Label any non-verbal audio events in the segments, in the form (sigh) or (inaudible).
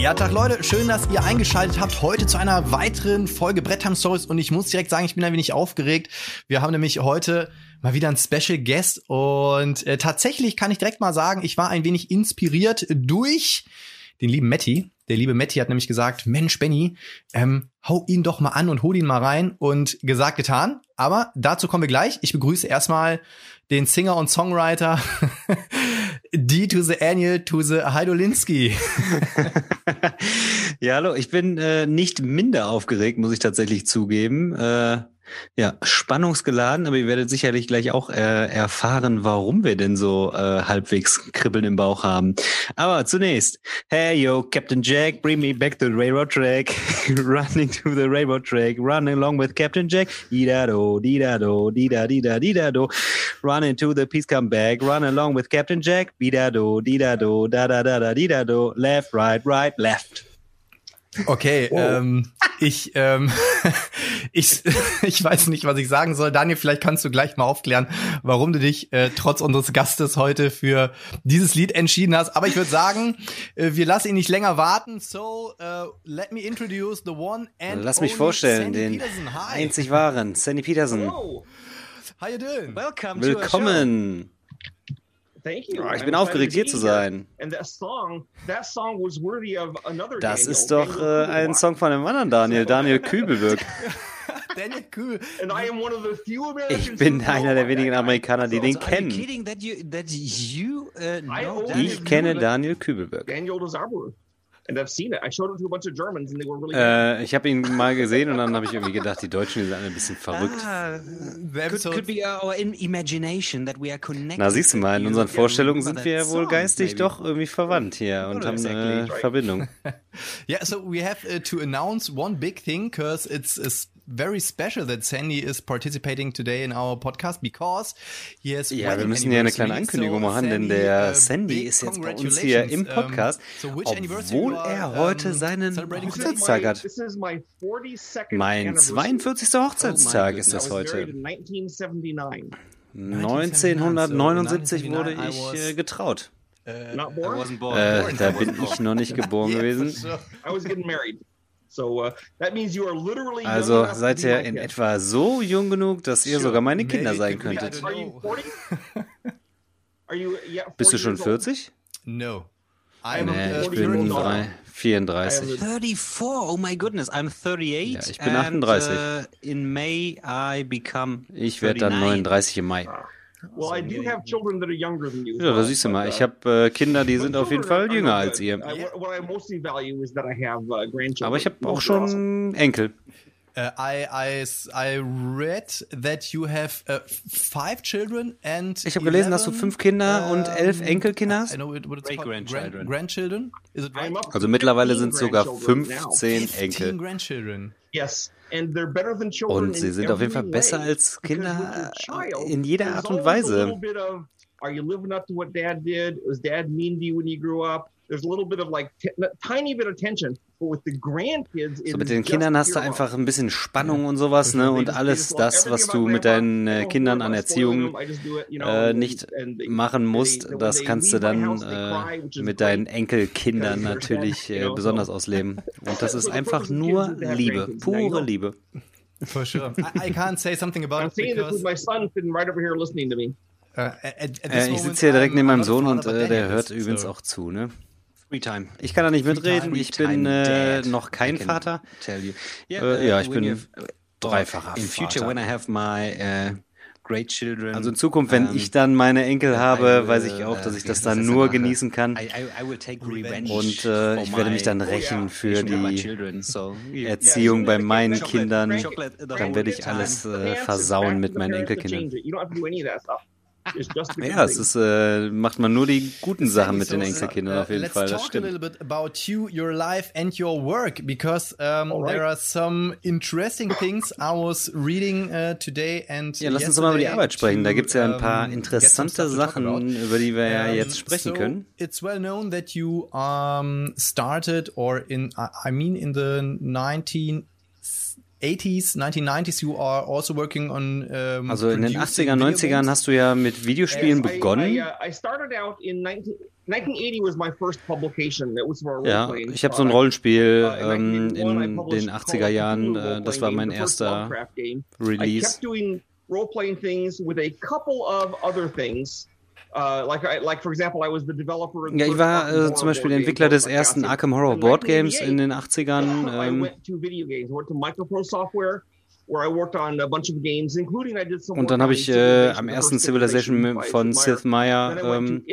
Ja, Tag Leute, schön, dass ihr eingeschaltet habt heute zu einer weiteren Folge Brettheim Stories und ich muss direkt sagen, ich bin ein wenig aufgeregt. Wir haben nämlich heute mal wieder einen Special Guest und äh, tatsächlich kann ich direkt mal sagen, ich war ein wenig inspiriert durch den lieben Matti. Der liebe Matti hat nämlich gesagt, Mensch, Benny, ähm, hau ihn doch mal an und hol ihn mal rein und gesagt, getan. Aber dazu kommen wir gleich. Ich begrüße erstmal den Singer und Songwriter (laughs) D to the Annual to the Heidolinski. (laughs) ja, hallo, ich bin äh, nicht minder aufgeregt, muss ich tatsächlich zugeben. Äh, ja, spannungsgeladen, aber ihr werdet sicherlich gleich auch äh, erfahren, warum wir denn so äh, halbwegs Kribbeln im Bauch haben. Aber zunächst, hey yo, Captain Jack, bring me back to the railroad track, (laughs) running to the railroad track, running along with Captain Jack, di-da-do, di-da-do, di-da-di-da, di-da-do, running to the peace come back, run along with Captain Jack, di-da-do, di-da-do, da-da-da-da, di-da-do, left, right, right, left. Okay, oh. ähm, ich, ähm, (laughs) ich, (laughs) ich weiß nicht, was ich sagen soll. Daniel, vielleicht kannst du gleich mal aufklären, warum du dich äh, trotz unseres Gastes heute für dieses Lied entschieden hast. Aber ich würde sagen, äh, wir lassen ihn nicht länger warten. So, uh, let me introduce the one and Lass mich vorstellen, den einzig wahren Sandy Peterson. Hello. How you doing? Welcome Willkommen. Thank you. Oh, ich bin I'm aufgeregt, hier zu sein. Das ist doch äh, ein Song von einem anderen Daniel, Daniel Kübelberg. (laughs) Ich bin einer der wenigen Amerikaner, die den kennen. Uh, ich kenne Daniel Kübelberg. Daniel Really äh, ich habe ihn mal gesehen und dann habe ich irgendwie gedacht, die Deutschen die sind alle ein bisschen verrückt. Ah, could, could be our imagination that we are connected. Na, siehst du mal, in unseren Vorstellungen sind wir ja wohl geistig maybe. doch irgendwie verwandt hier und haben eine. Verbindung. (laughs) yeah, so we have uh, to announce one big thing because it's, it's very special that Sandy is participating today in our podcast because he has Ja, wir müssen ja eine kleine Ankündigung so machen, denn der uh, Sandy ist jetzt bei uns hier im Podcast, so obwohl er heute seinen Hochzeitstag hat. Mein 42. Hochzeitstag ist das heute. 1979 wurde ich äh, getraut. Äh, da bin ich noch nicht (laughs) geboren gewesen. Also seid ihr in etwa so jung genug, dass ihr sogar meine Kinder sein könntet. Bist du schon 40? No. Nee, ich bin 34. 34, oh my goodness, I'm 38. Ja, ich bin 38. And, uh, in May I become ich werde dann 39 im Mai. Well, I do have children that are younger than you. Ja, da siehst du mal. Ich habe äh, Kinder, die sind auf jeden Fall jünger als ihr. Aber ich habe auch schon Enkel. Uh, I, I, I read that you have uh, five children and Ich habe gelesen, dass du fünf Kinder und elf Enkelkinder hast. Grandchildren. grandchildren. Is it right? Also mittlerweile sind es sogar 15 Enkel. grandchildren. Yes. Und sie sind auf jeden Fall besser als Kinder in jeder Art und Weise. Are you living up to what dad did? Was dad mean to you when you grew up? There's a little bit of like tiny bit of tension. But with the grandkids, so mit den Kindern hast du einfach ein bisschen Spannung und sowas, ne? Und alles das, was du mit deinen äh, Kindern an Erziehung äh, nicht machen musst, das kannst du dann äh, mit deinen Enkelkindern (laughs) natürlich äh, besonders ausleben. (laughs) Und das ist einfach nur Liebe, pure Liebe. For sure. (laughs) I, I can't say something about it because my son sitting right over here listening to me. Uh, at, at äh, ich sitze hier direkt neben meinem Sohn und äh, der hört übrigens auch zu, ne? Time. Ich kann da nicht mitreden. Ich bin äh, noch kein Vater. Yeah, äh, ja, ich bin dreifacher in future, Vater. When I have my, uh, great children, also in Zukunft, wenn um, ich dann meine Enkel habe, weiß ich auch, dass ich das dann nur genießen kann. Und äh, ich werde mich dann rächen für die Erziehung bei meinen Kindern. Dann werde ich alles äh, versauen mit meinen Enkelkindern. Is just the good Ja, es ist, äh, macht man nur die guten Sachen mit den So, Enkelkindern uh, auf jeden let's Fall, das talk a little bit about you, your life, and your work because um, right. there are some interesting things I was reading uh, today and Ja, lass uns doch mal über die Arbeit sprechen. Da to, gibt's ja ein paar interessante Sachen, über die wir ja jetzt sprechen so können. It's well known that you um, started, or in I mean, in the 1980s, 1990s, you are also working on. Um, Also in den producing 80er, video 90ern games. hast du ja mit Videospielen Yes, begonnen. I, uh, I started out in 19, 1980 was my first publication. It was for a Ja, ich habe so ein. Rollenspiel Uh, in ähm, 1981, I in published den Call of 80er Jahren. Äh, das war mein erster game. I Release. kept doing role-playing things with a couple of other things. Like, I, like for example, I was the developer. of the Ja, ich war äh, zum Beispiel Entwickler des ersten. Arkham Horror Board Games 1988, in den 80ern. I Ähm, went to video games. I went to Micropro Software, where I worked on a bunch of games, including I did some. und dann habe ich äh, am ersten Civilization von Sith Meier ähm,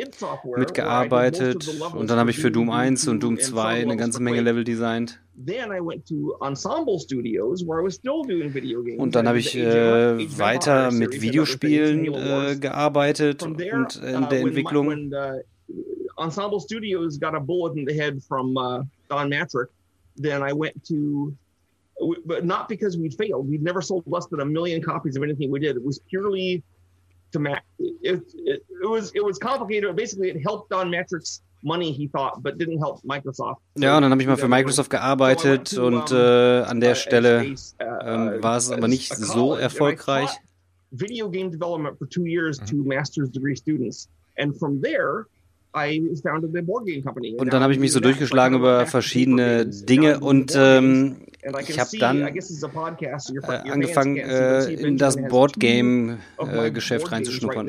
mitgearbeitet. Und dann habe ich für Doom Doom 1 und 2 Doom and some 2 eine ganze Menge. Level designt. Then I went to Ensemble Studios, where I was still doing video games. Und dann habe ich äh, weiter mit Videospielen äh, gearbeitet und in uh, der Entwicklung. Uh, Ensemble Studios got a bullet in the head from uh, Don Matrick, then I went to, but not because we'd failed. We'd never sold less than a million copies of anything we did. It was purely to Mac. It, it, it was it was complicated. Basically, it helped Don Matrick's money, he thought, but didn't help Microsoft. Ja, und dann habe ich mal für Microsoft gearbeitet und äh, an der Stelle ähm, war es aber nicht so erfolgreich. Video game development for two years to master's degree students, and from there. I founded the board game company. Und dann habe ich mich so durchgeschlagen über verschiedene Dinge und ähm, ich habe dann äh, angefangen, äh, in das Boardgame-Geschäft reinzuschnuppern.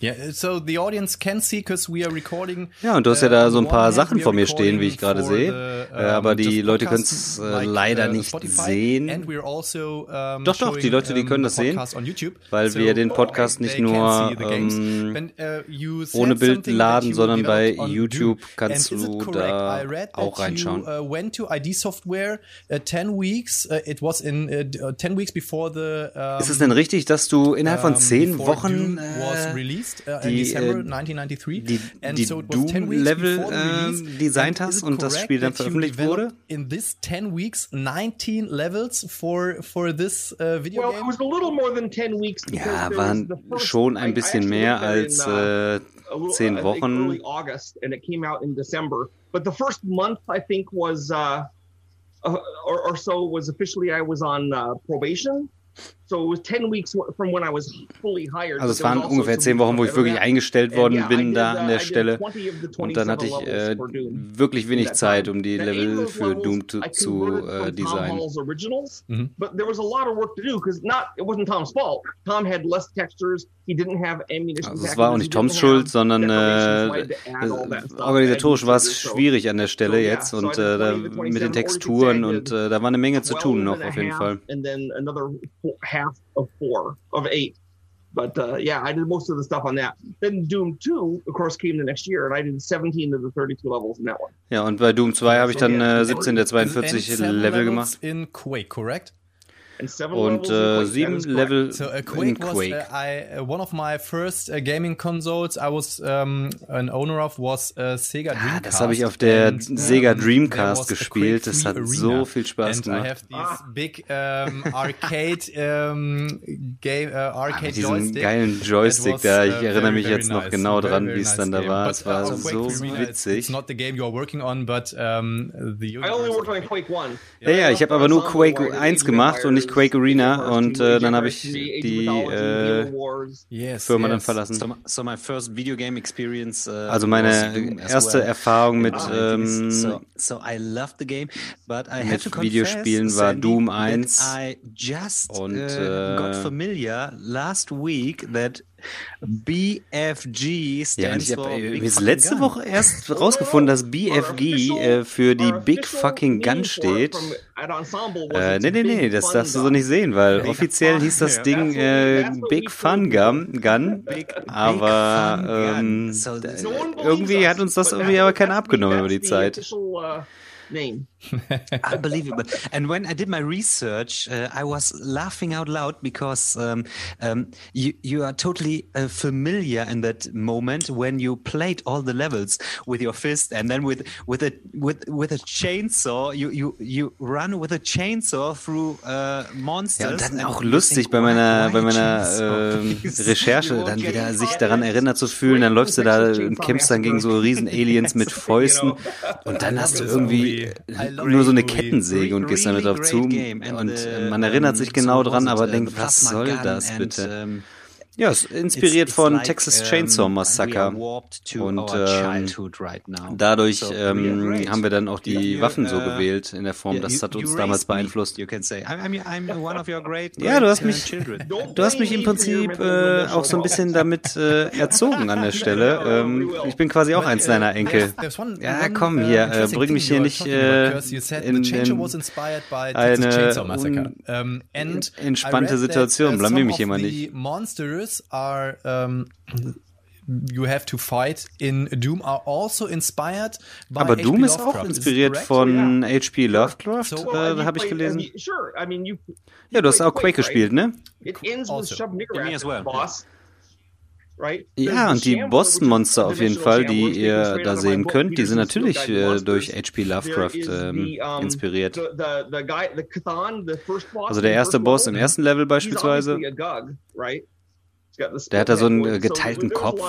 Yeah, so the audience can see because we are recording. Ja, und du hast ja uh, da so ein the paar Sachen vor mir stehen, wie ich gerade sehe. the, Äh, aber um, die just Leute podcasts können's, äh, like, leider uh, nicht sehen. Also, um, Doch, doch, die Leute, die können das sehen, weil So, wir den Podcast nicht nur ähm, When, uh, said ohne Bild laden, sondern bei YouTube kannst du da auch reinschauen. You, uh, went to ID Software uh, 10 weeks. Uh, it was in uh, d- uh, 10 weeks before the. Um, Ist es denn richtig, dass du innerhalb von um, zehn before Wochen Doom was äh, released, uh, in die, December äh, 1993. die, And die so it was 10 weeks Doom-Level before the äh, release. designt hast it und das Spiel dann veröffentlicht wurde? In this 10 weeks, 19 levels for for this uh, video Well, it game. was a little more than 10 weeks. Ja, waren schon ein bisschen mehr it als in, uh, äh, zehn Wochen. early August, and it came out in December. But the first month, I think, was uh, uh, or, or so was officially I was on uh, probation. So it was 10 weeks from when I was fully hired. Also es waren also ungefähr zehn Wochen, wo ich wirklich eingestellt And worden bin did, da an I der Stelle. 20 of the Und dann hatte 27 ich äh, for Doom. wirklich wenig Zeit, um die Level für Doom zu, I zu äh, designen. Mhm. He didn't have ammunition. Also es war auch nicht Toms Schuld, sondern äh, organisatorisch war es schwierig an der Stelle jetzt und äh, da 20 to 27, mit den 42 Texturen und äh, da war eine Menge zu 12 tun noch auf jeden half, Fall. And then another four, half of four of eight. But uh, yeah, I did most of the stuff on that. Then Doom 2, of course, came the next year, and I did 17 of the 32 levels in that one. Ja, und bei Doom 2 habe ich dann äh, 17 der And 42 seven Level levels gemacht in Quake, correct? Und äh, Quake, sieben. Level So uh, in Quake was Quake. uh, I uh, one of my first uh, gaming consoles I was um, an owner of was uh, Sega Dreamcast. Ah, das habe ich auf der and, um, Sega Dreamcast a gespielt. Das Quake hat 3 so Arena. viel Spaß and I gemacht. have these Ah. big um, (laughs) arcade um, game uh, Ah, arcade mit diesem Joystick. geilen Joystick da, ich uh, erinnere very, mich very jetzt noch nice. genau Very, dran, very wie es nice dann da game. war. But, Es war uh, Quake so 3 Arena, witzig. It's not the game you're working on, but um, the I only worked on Quake 1. Ja, ja, ich habe aber nur Quake 1 gemacht und nicht Quake Arena und äh, dann habe ich die äh, Yes, Firma dann verlassen. So, so my first video game experience. Uh, Also meine erste well. Erfahrung mit, 90s. ähm, so, so I loved the game, but I mit confess, Videospielen war Doom that 1 I just und, uh, äh, BFG stands Ja, ich for habe Fucking letzte Gun. Woche erst rausgefunden, dass BFG äh, für die Big Fucking Gun steht. Äh, nee, nee, nee, das darfst du so nicht sehen, weil offiziell hieß das Ding äh, (laughs) Big Fun Gun, Gun aber ähm, this- irgendwie hat uns das irgendwie aber keiner abgenommen über die Zeit. Name. (laughs) Unbelievable. And when I did my research, uh, I was laughing out loud because um, um, you you are totally uh, familiar in that moment when you played all the levels with your fist, and then with with a with with a chainsaw, you you you run with a chainsaw through uh, monsters. Ja, und dann auch lustig bei meiner bei meiner äh, (laughs) Recherche dann wieder sich daran erinnert zu fühlen, dann läufst du da und kämpfst dann gegen so riesen Aliens mit (laughs) Fäusten und dann hast du irgendwie nur so eine Kettensäge und gehst damit drauf zu und äh, man erinnert sich genau dran, aber denkt, was soll das bitte? Ja, ist inspiriert it's, it's von like, Texas Chainsaw Massacre. Und ähm, right dadurch so ähm, haben wir dann auch die yeah, Waffen so uh, gewählt in der Form. Das hat uns damals beeinflusst. (laughs) ja, du hast mich, du hast mich im Prinzip äh, auch so ein bisschen damit äh, erzogen an der (laughs) Stelle. Ähm, ich bin quasi auch eins deiner Enkel. Ja, komm hier, uh, äh, bring mich hier nicht äh, in, in eine entspannte Situation. Blamier mich hier mal nicht monsters are um, you have to fight in Doom are also inspired by Aber Doom ist auch inspiriert von yeah. H.P. Lovecraft, so, äh, habe ich gelesen. I mean, sure. I mean, you, ja, du hast auch Quake gespielt, ne? It ends also. with me as well. boss. Right? Ja, und die Bossmonster auf jeden Fall, die ihr da sehen könnt, die sind natürlich äh, durch H.P. Lovecraft ähm, inspiriert. Also der erste Boss im ersten Level beispielsweise. Der hat da so einen äh, geteilten Kopf.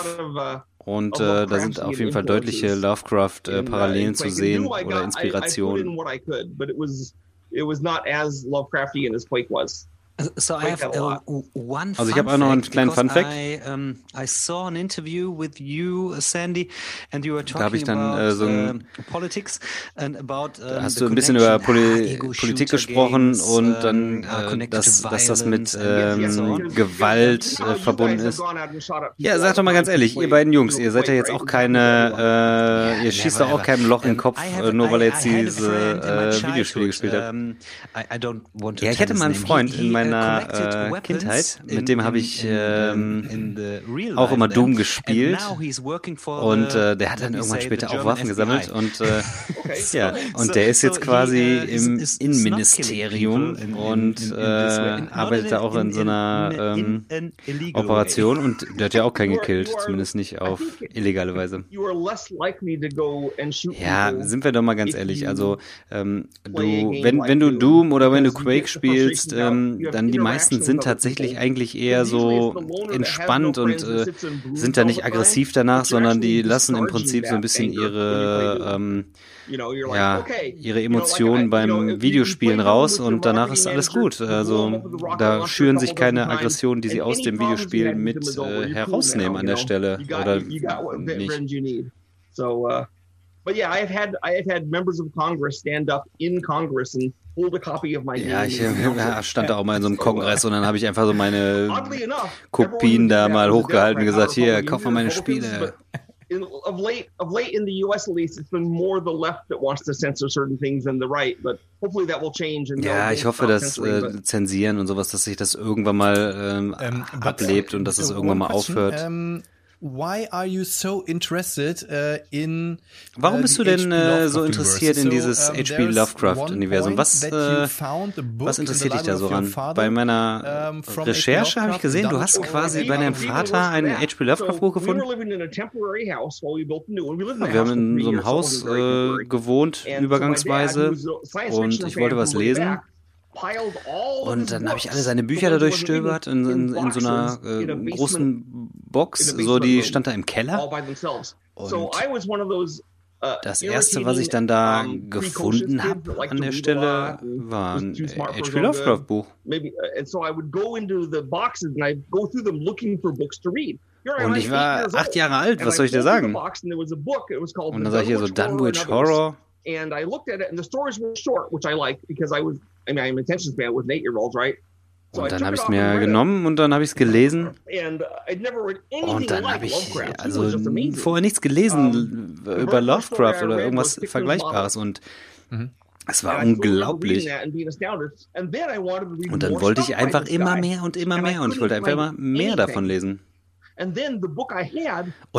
Und äh, da sind auf jeden Fall deutliche Lovecraft-Parallelen uh, zu sehen oder Inspirationen. It was not as Lovecraftian as Quake was. So I have uh, one also ich habe auch noch einen kleinen Fun Fact. I, um, I saw an interview with you, Sandy, and you were talking da habe ich dann about, äh, so ein, uh, politics and about. Um, da hast du ein bisschen über Poli ah, Politik gesprochen games, und dann, äh, dass, dass das mit ähm, Gewalt äh, verbunden ist. Ja, sag doch mal ganz ehrlich, ihr beiden Jungs, ihr seid ja jetzt auch keine, äh, ihr schießt doch auch keinem Loch im Kopf, äh, nur weil er jetzt diese äh, Videospiele gespielt hat. Ja, ich hatte mal einen Freund in meinem meiner äh, Kindheit. Mit dem habe ich ähm, auch immer Doom gespielt. Und äh, der hat dann irgendwann später auch Waffen gesammelt. Und äh, (laughs) ja, und der ist jetzt quasi im Innenministerium und äh, arbeitet da auch in so einer ähm, Operation. Und der hat ja auch keinen gekillt, zumindest nicht auf illegale Weise. Ja, sind wir doch mal ganz ehrlich. Also ähm, du, wenn, wenn du Doom oder wenn du Quake spielst, ähm, dann die meisten sind tatsächlich eigentlich eher so entspannt und äh, sind da nicht aggressiv danach, sondern die lassen im Prinzip so ein bisschen ihre ähm, ja, ihre Emotionen beim Videospielen raus und danach ist alles gut. Also da schüren sich keine Aggressionen, die sie aus dem Videospiel mit äh, herausnehmen an der Stelle oder nicht. So, uh, but yeah, I've had I've had members of Congress stand up in Congress and ja, ich äh, (laughs) stand da auch mal in so einem Kongress und dann habe ich einfach so meine Kopien da mal hochgehalten und gesagt, hier, kauf mal meine Spiele. In, of late, of late in the U.S. at least, it's been more the left that wants to censor certain things than the right. But hopefully that will change. And ja, ich hoffe, dass äh, zensieren und sowas, dass sich das irgendwann mal ähm, ähm, ablebt und dass es irgendwann mal aufhört. Ähm, why are you so interested uh, in Warum bist du denn äh, so interessiert in dieses so, um, HP Lovecraft Universum? Was äh, was interessiert dich da so ran? Bei meiner um, Recherche habe ich gesehen, du hast quasi bei deinem Vater ein HP Lovecraft Buch gefunden. Ja, wir haben in so einem Haus äh, gewohnt übergangsweise und ich wollte was lesen und dann habe ich alle seine Bücher da durchstöbert in, in, in so einer äh, großen Box, so die stand da im Keller. Und uh, das erste, was ich dann da gefunden habe an der Stelle, war ein H.P. Lovecraft Buch. Und ich war acht Jahre alt, was soll ich dir sagen? Und dann sag ich hier so Dunwich Horror. And I looked at it, and the stories were short, which I liked because I was I mean, I'm attention span with an eight-year-olds, right? Und dann habe ich es mir genommen und dann habe ich es gelesen. Uh, und dann habe ich also vorher nichts gelesen über Lovecraft oder irgendwas Vergleichbares. Und mhm. es war unglaublich. Und dann wollte ich einfach immer mehr und immer mehr und ich wollte einfach immer mehr davon lesen. Und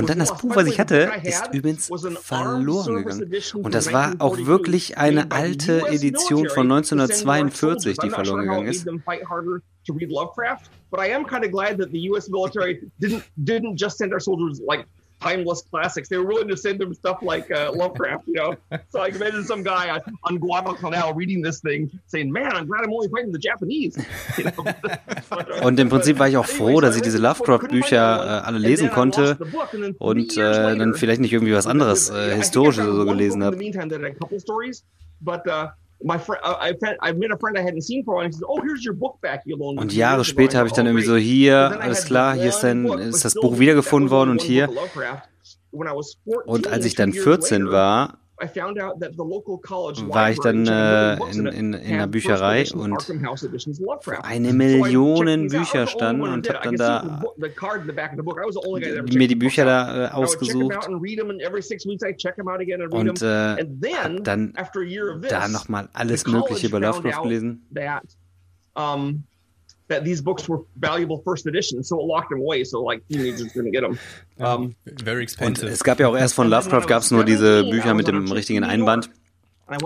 dann das Buch, was ich hatte, ist übrigens verloren gegangen. Und das war auch wirklich eine alte Edition von 1942, die verloren gegangen ist. But I am kind of glad that the U.S. military didn't didn't just send our soldiers like timeless classics. They were willing to send them stuff like uh, Lovecraft, you know. (laughs) So I can imagine some guy on, Guadalcanal reading this thing, saying, "Man, I'm glad I'm only fighting the Japanese." (laughs) You know? Und im Prinzip war ich auch froh, dass ich diese Lovecraft-Bücher äh, alle lesen konnte und äh, dann vielleicht nicht irgendwie was anderes äh, historisches oder so gelesen habe. Und Jahre später habe ich dann irgendwie so hier, alles klar, hier ist dann ist das Buch wiedergefunden worden und hier. Und als ich dann 14 war, war ich dann äh, in, in, in der Bücherei und eine Million Bücher standen und habe dann da mir die Bücher da äh, ausgesucht. und äh, dann da nochmal alles Mögliche über Lovecraft gelesen that these books were valuable first editions, so it locked them away, so like teenagers couldn't get them. Um, Very expensive. Und es gab ja auch erst von Lovecraft gab es nur diese Bücher mit dem richtigen Einband.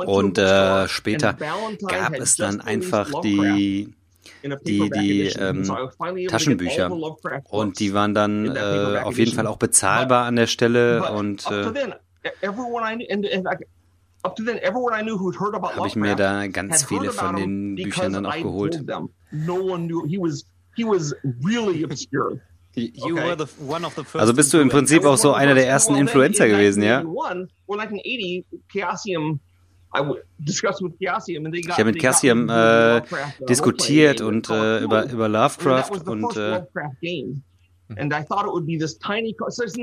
Und äh, später gab es dann einfach die die, die ähm, Taschenbücher. Und die waren dann äh, auf jeden Fall auch bezahlbar an der Stelle. Und äh, habe ich mir da ganz viele von den Büchern dann auch geholt. Also bist du im Prinzip auch so einer der ersten Influencer gewesen, ja? Ich habe mit Cassium äh, diskutiert und äh, über, über Lovecraft und äh,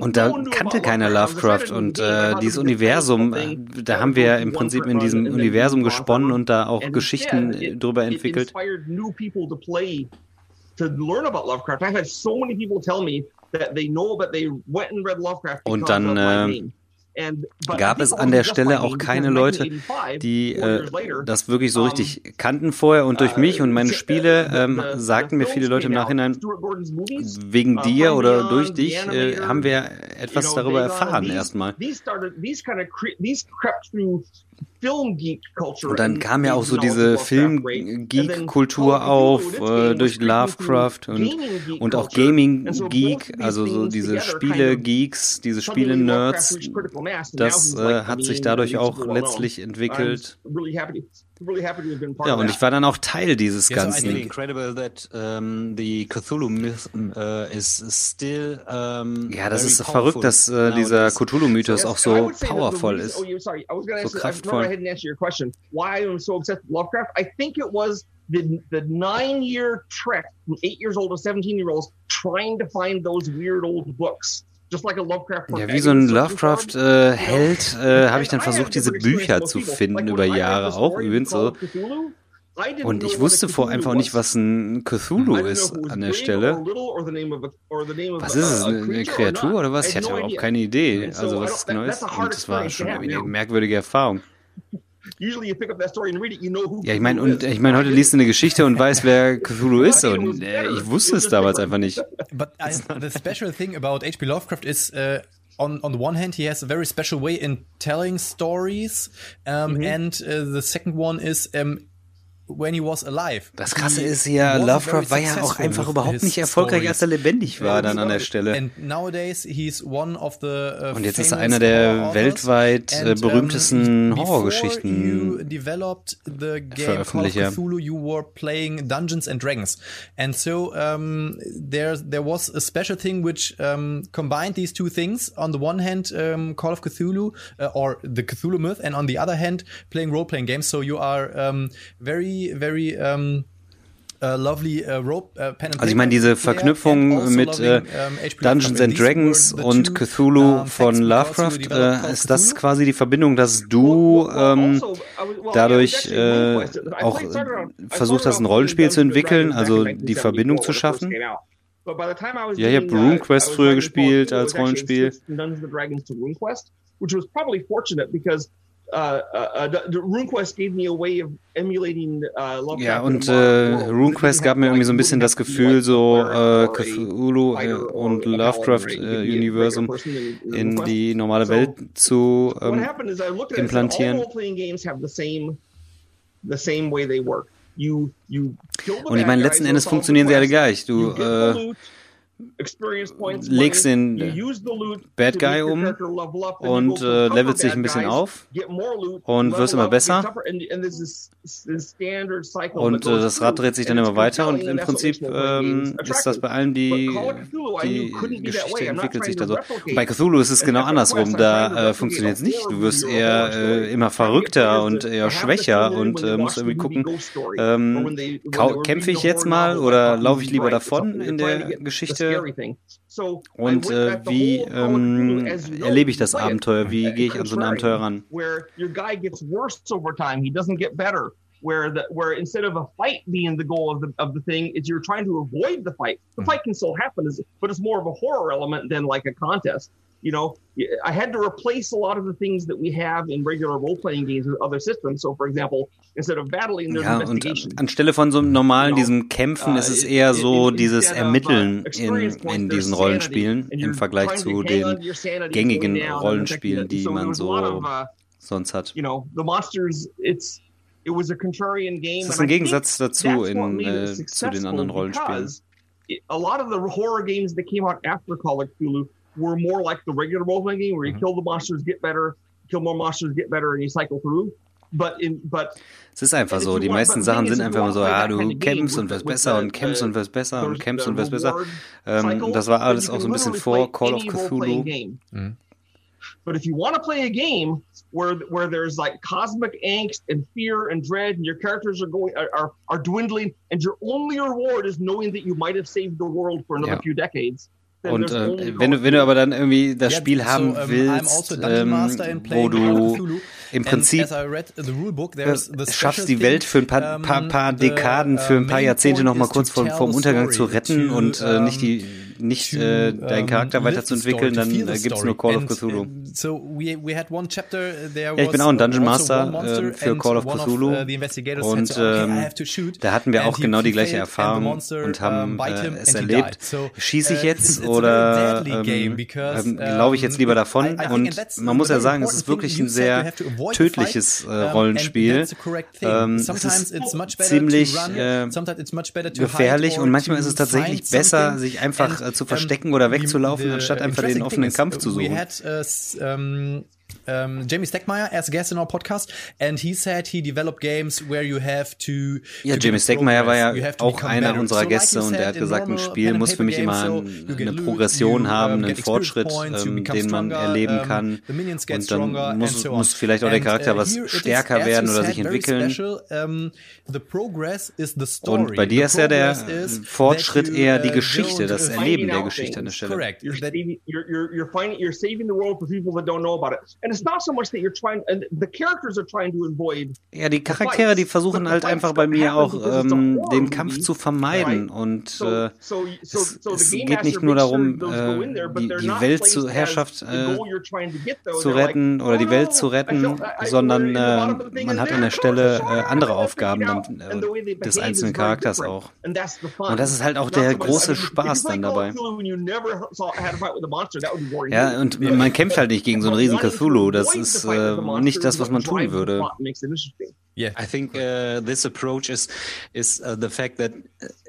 und da kannte keiner Lovecraft und äh, dieses Universum, äh, da haben wir im Prinzip in diesem Universum gesponnen und da auch Geschichten drüber entwickelt. Und dann äh, gab es an der Stelle auch keine Leute, die äh, das wirklich so richtig kannten vorher. Und durch mich und meine Spiele ähm, sagten mir viele Leute im Nachhinein, wegen dir oder durch dich äh, haben wir etwas darüber erfahren erstmal. Und dann kam ja auch so diese Film-Geek-Kultur auf äh, durch Lovecraft und, und auch Gaming-Geek, also so diese Spiele-Geeks, diese Spiele-Nerds. Das äh, hat sich dadurch auch letztlich entwickelt. Ja, und ich war dann auch Teil dieses Ganzen. ja, das ist verrückt, dass äh, dieser Cthulhu-Mythos auch so powerful ist, so kraftvoll. The, the nine year trek from eight years old to 17 year olds trying to find those weird old books ja, wie so ein Lovecraft-Held äh, äh, habe ich dann versucht, diese Bücher zu finden über Jahre auch übrigens so. Und ich wusste vor einfach nicht, was ein Cthulhu ist an der Stelle. Was ist es? Eine Kreatur oder was? Ich hatte überhaupt keine Idee. Also was es genau ist. Und das war schon eine merkwürdige Erfahrung. Ja, ich meine, und ich meine, heute liest du eine Geschichte und weiß, wer (laughs) Cthulhu ist und äh, ich wusste es damals einfach nicht. But (laughs) I, the special thing about H.P. Lovecraft is uh, on on the one hand he has a very special way in telling stories, um, mm -hmm. and uh, the second one is um, when he was alive. Das Krasse ist ja, Lovecraft war ja auch einfach überhaupt nicht erfolgreich, als er lebendig war dann an der Stelle. Uh, Und jetzt ist er einer der weltweit äh, berühmtesten Horrorgeschichten Veröffentlicher. Cthulhu, you were playing Dungeons and Dragons. And so um, there there was a special thing which um, combined these two things. On the one hand, um, Call of Cthulhu uh, or the Cthulhu myth, and on the other hand, playing role playing games. So you are um, very very, um, Uh, lovely, uh, rope, uh, also ich meine diese Verknüpfung also mit äh, Dungeons and Dragons und Cthulhu von Lovecraft, äh, ist das quasi die Verbindung, dass du ähm, also, dadurch äh, auch versucht hast, ein Rollenspiel zu entwickeln, also die Verbindung zu schaffen? Ja, ich habe RuneQuest früher gespielt als Rollenspiel. uh, uh, uh, RuneQuest gave me a way of emulating uh, Lovecraft. Ja, und äh, RuneQuest gab mir irgendwie so ein bisschen das Gefühl, so äh, Cthulhu äh, und Lovecraft-Universum in die normale Welt zu ähm, implantieren. Und ich meine, letzten Endes funktionieren sie alle gleich. Du äh, legst den Bad Guy um und äh, levelt sich ein bisschen auf und wirst immer besser. Und äh, das Rad dreht sich dann immer weiter und im Prinzip ähm, ist das bei allen die, die Geschichte entwickelt sich da so. Bei Cthulhu ist es genau andersrum. Da äh, funktioniert es nicht. Du wirst eher äh, immer verrückter und eher schwächer und äh, musst irgendwie gucken, ähm, kämpfe ich jetzt mal oder laufe ich lieber davon in der Geschichte und äh, wie ähm, erlebe ich das Abenteuer? Wie gehe ich an so ein Abenteuer ran? where the where instead of a fight being the goal of the of the thing is you're trying to avoid the fight. The fight can still happen, but it's more of a horror element than like a contest you know, I had to replace a lot of the things that we have in regular role-playing games with other systems. So, for example, instead of battling, there's ja, investigation. Und anstelle von so einem normalen, diesem Kämpfen, ist es eher so dieses Ermitteln in, in diesen Rollenspielen im Vergleich zu den gängigen Rollenspielen, die man so uh, sonst hat. You know, the monsters, it's It was a contrarian game. Das ist ein Gegensatz dazu in, äh, zu den anderen Rollenspielen. A lot of the horror games that came out after Call of Cthulhu were more like the regular role playing game where you mm-hmm. kill the monsters, get better, kill more monsters, get better, and you cycle through. But in, but es ist einfach so, die meisten Sachen sind einfach immer so, ja, du kämpfst und wirst besser und kämpfst und wirst besser und kämpfst und wirst besser. Ähm, das war alles auch so ein bisschen vor Call of Cthulhu. Mhm. But if you want to play a game where where there's like cosmic angst and fear and dread, and your characters are going are are dwindling, and your only reward is knowing that you might have saved the world for another yeah. few decades, Und äh, wenn du wenn du aber dann irgendwie das Spiel haben willst, also ähm, wo du im Prinzip schaffst die Welt für ein paar, paar, paar Dekaden, für ein paar Jahrzehnte noch mal kurz vor, vor dem Untergang zu retten und äh, nicht die nicht äh, deinen Charakter weiterzuentwickeln, dann äh, gibt es nur Call of Cthulhu. ja, ich bin auch ein Dungeon also Master äh, für Call of Cthulhu uh, und ähm, da hatten wir auch genau die gleiche Erfahrung und haben äh, es erlebt. Schieße ich uh, jetzt oder ähm, ähm, laufe ich jetzt lieber davon? Und man muss ja sagen, es ist wirklich ein sehr tödliches äh, Rollenspiel. Ähm, es ist ziemlich äh, gefährlich und manchmal ist es tatsächlich besser, sich einfach äh, zu verstecken oder wegzulaufen, anstatt einfach den offenen Kampf zu suchen. um, Jamie Steckmeyer as a guest in our podcast, and he said he developed games where you have to. Ja, to Jamie Steckmeyer war ja auch einer unserer Gäste so like und er hat gesagt, ein Spiel muss für mich immer so eine Progression you, haben, einen Fortschritt, ähm, den man erleben kann. Und dann muss, so muss vielleicht auch der Charakter and, uh, was stärker werden oder sich entwickeln. Und bei dir ist ja der Fortschritt eher die uh, Geschichte, das Erleben der Geschichte an der Stelle. Correct. You're saving the world for people that don't know about it. And it's not so much that you're trying, and the characters are trying to avoid. Ja, die Charaktere, die versuchen halt einfach bei mir auch ähm, den Kampf zu vermeiden und äh, es, es geht nicht nur darum, äh, die, die Welt zu Herrschaft äh, zu retten oder die Welt zu retten, sondern äh, man hat an der Stelle äh, andere Aufgaben dann, äh, des einzelnen Charakters auch. Und das ist halt auch der große Spaß dann dabei. Ja, und man kämpft halt nicht gegen so einen riesen Cthulhu. Das ist äh, nicht das, was man tun würde. Yeah, I think uh, this approach is is uh, the fact that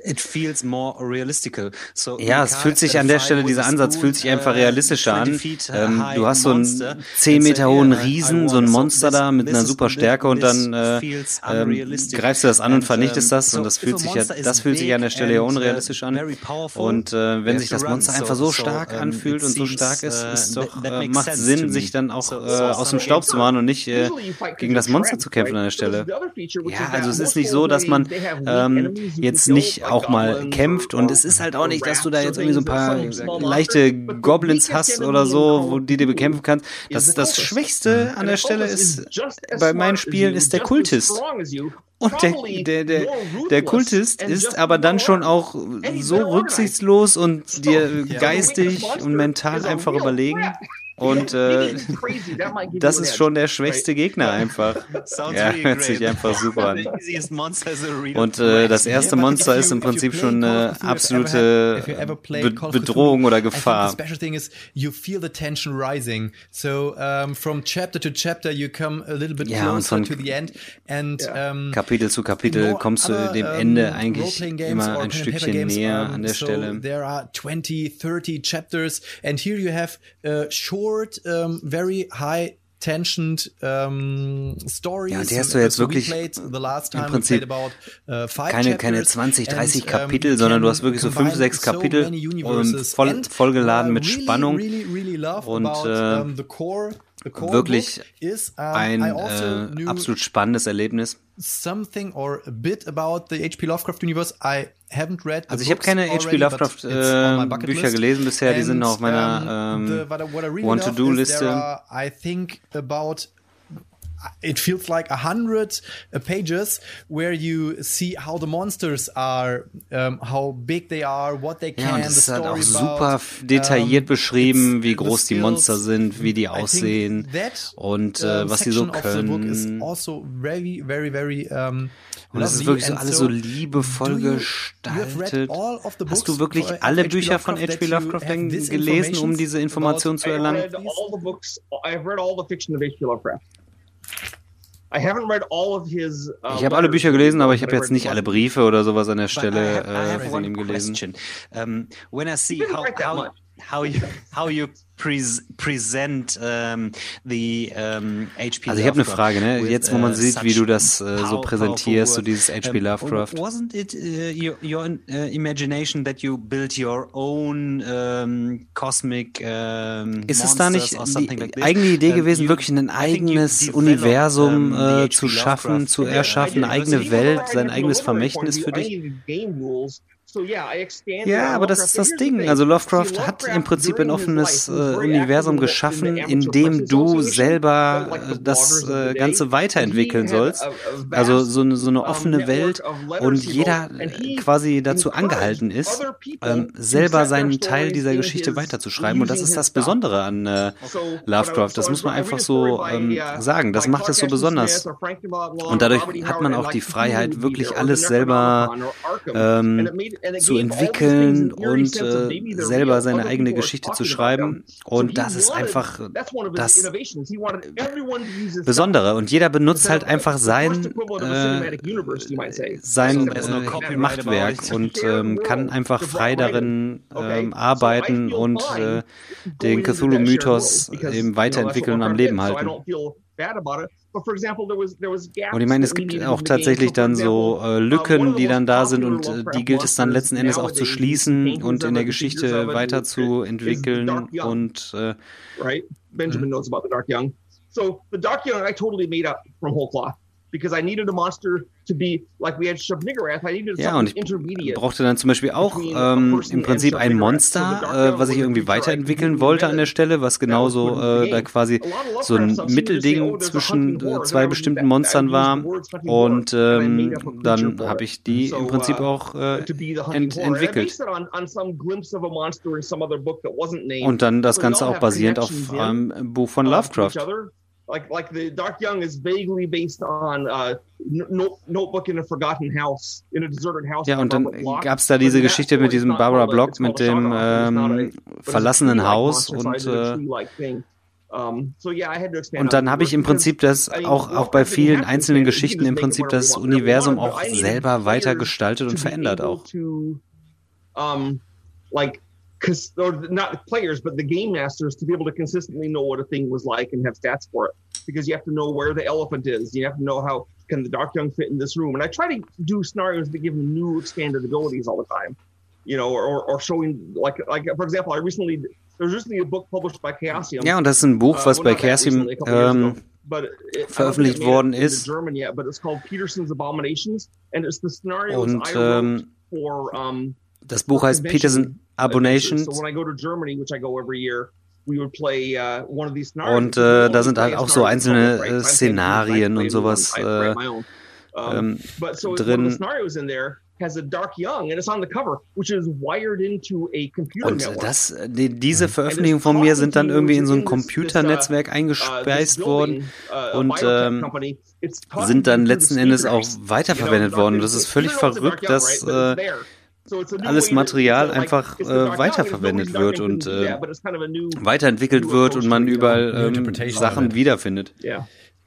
it feels more realistical. So ja, es fühlt sich an der Stelle dieser Ansatz fühlt sich einfach uh, realistischer an. Uh, ähm, du hast so einen 10 Meter hohen Riesen, so ein Monster da mit einer super Stärke und dann äh, ähm, greifst du das an und vernichtest das und das fühlt sich ja, das fühlt sich an der Stelle ja unrealistisch an. Und äh, wenn sich das Monster einfach so stark anfühlt und so stark ist, ist doch äh, macht Sinn, sich dann auch äh, aus dem Staub zu machen und nicht äh, gegen das Monster zu kämpfen an der Stelle. Ja, also es ist nicht so, dass man ähm, jetzt nicht auch mal kämpft und es ist halt auch nicht, dass du da jetzt irgendwie so ein paar leichte Goblins hast oder so, wo die dir bekämpfen kannst. Das, das Schwächste an der Stelle ist bei meinen Spielen ist der Kultist. Und der, der, der, der Kultist ist aber dann schon auch so rücksichtslos und dir geistig und mental einfach überlegen. Und äh, das ist schon der schwächste Gegner einfach. (laughs) Ja, hört sich einfach (laughs) super an. Und äh, das erste Monster ist im Prinzip schon eine absolute Be Bedrohung oder Gefahr. Ja, und von Kapitel zu Kapitel kommst du dem Ende eigentlich immer ein Stückchen näher an der Stelle. There are 20, 30 chapters and here you have uh, short, um, very high tensioned um, stories. Ja, die hast du jetzt wirklich im Prinzip about, uh, keine, keine 20, 30 and, Kapitel, um, sondern du hast wirklich so fünf, sechs Kapitel so und voll, vollgeladen mit uh, Spannung really, really und äh, wirklich ein also äh, absolut spannendes Erlebnis. Something or a bit about the H.P. Lovecraft universe. I haven't read. Also ich habe keine H.P. Lovecraft äh, Bücher gelesen bisher. Die sind auf meiner ähm, Want-to-Do-Liste. I think about it feels like a hundred uh, pages where you see how the monsters are, um, how big they are, what they can. Ja, und es ist halt auch super detailliert um, beschrieben, wie groß die Monster sind, wie die aussehen und äh, was sie so können. Also very, very, very, um, und das ist wirklich so alles so liebevoll gestaltet. Hast du wirklich alle Bücher von H.P. Lovecraft gelesen, um diese Informationen zu erlangen? I haven't read all of his, uh, ich habe alle Bücher gelesen, aber ich habe jetzt nicht alle Briefe oder sowas an der Stelle äh, von ihm gelesen. Um, when I see how, how, how you how you pres present um, the um, HP. Also ich habe eine Frage, ne? Jetzt, wo man uh, sieht, wie du das äh, so präsentierst, so dieses HP Lovecraft. Wasn't it uh, your, your uh, imagination that you built your own um, cosmic um, Ist es da nicht die like eigene Idee gewesen, you, wirklich ein eigenes Universum äh, zu schaffen, zu erschaffen, eine eigene Welt, sein eigenes Vermächtnis für dich? Ja, aber das ist das Ding. Also Lovecraft hat im Prinzip ein offenes äh, Universum geschaffen, in dem du selber äh, das äh, Ganze weiterentwickeln sollst. Also so eine, so eine offene Welt und jeder äh, quasi dazu angehalten ist, ähm, selber seinen Teil dieser Geschichte weiterzuschreiben. Und das ist das Besondere an äh, Lovecraft. Das muss man einfach so ähm, uh, sagen. Das macht es so besonders. Und dadurch hat man auch die Freiheit, wirklich alles selber ähm, zu entwickeln und äh, selber seine eigene Geschichte zu schreiben. Und das ist einfach das Besondere. Und jeder benutzt halt einfach sein, äh, sein äh, Machtwerk und ähm, kann einfach frei darin ähm, arbeiten und äh, den Cthulhu-Mythos eben weiterentwickeln und am Leben halten. Und ich meine, es gibt auch tatsächlich dann so äh, Lücken, die dann da sind und äh, die gilt es dann letzten Endes auch zu schließen und in der Geschichte weiterzuentwickeln und äh? Benjamin knows about the Dark Young. So the Dark Young I totally made up from whole cloth because I needed a monster ja, und ich brauchte dann zum Beispiel auch ähm, im Prinzip ein Monster, äh, was ich irgendwie weiterentwickeln wollte an der Stelle, was genauso äh, da quasi so ein Mittelding zwischen äh, zwei bestimmten Monstern war. Und ähm, dann habe ich die im Prinzip auch äh, ent entwickelt. Und dann das Ganze auch basierend auf einem Buch von Lovecraft like like the Dark Young is vaguely based on uh, no, Notebook in a Forgotten House, in a deserted house. Ja, und dann gab es da diese Geschichte mit diesem Barbara Block, mit dem ähm, verlassenen Haus und äh, und dann habe ich im Prinzip das auch, auch bei vielen einzelnen Geschichten im Prinzip das Universum auch selber weiter gestaltet und verändert auch. like because or not the players, but the game masters to be able to consistently know what a thing was like and have stats for it. Because you have to know where the elephant is. You have to know how can the dark young fit in this room. And I try to do scenarios that give them new expanded abilities all the time. You know, or, or showing like like for example, I recently there's recently a book published by Chaosium. Ja, und das ist ein Buch, uh, was uh, bei Chaosium ähm, veröffentlicht worden ist. Yet, but it's called Peterson's Abominations, and it's the scenarios und ähm, for um, das Buch heißt Peterson Abominations. So when I go to Germany, which I go every year, uh, und äh, da sind halt auch so einzelne äh, Szenarien und sowas äh, ähm, drin. has a dark young, and it's on the cover, which is wired into a computer Und das, die, diese Veröffentlichungen von mir sind dann irgendwie in so ein Computernetzwerk eingespeist worden und ähm, sind dann letzten Endes auch weiterverwendet worden. Das ist völlig verrückt, dass äh, alles Material einfach äh, weiterverwendet wird und äh, weiterentwickelt wird und man überall ähm, Sachen wiederfindet.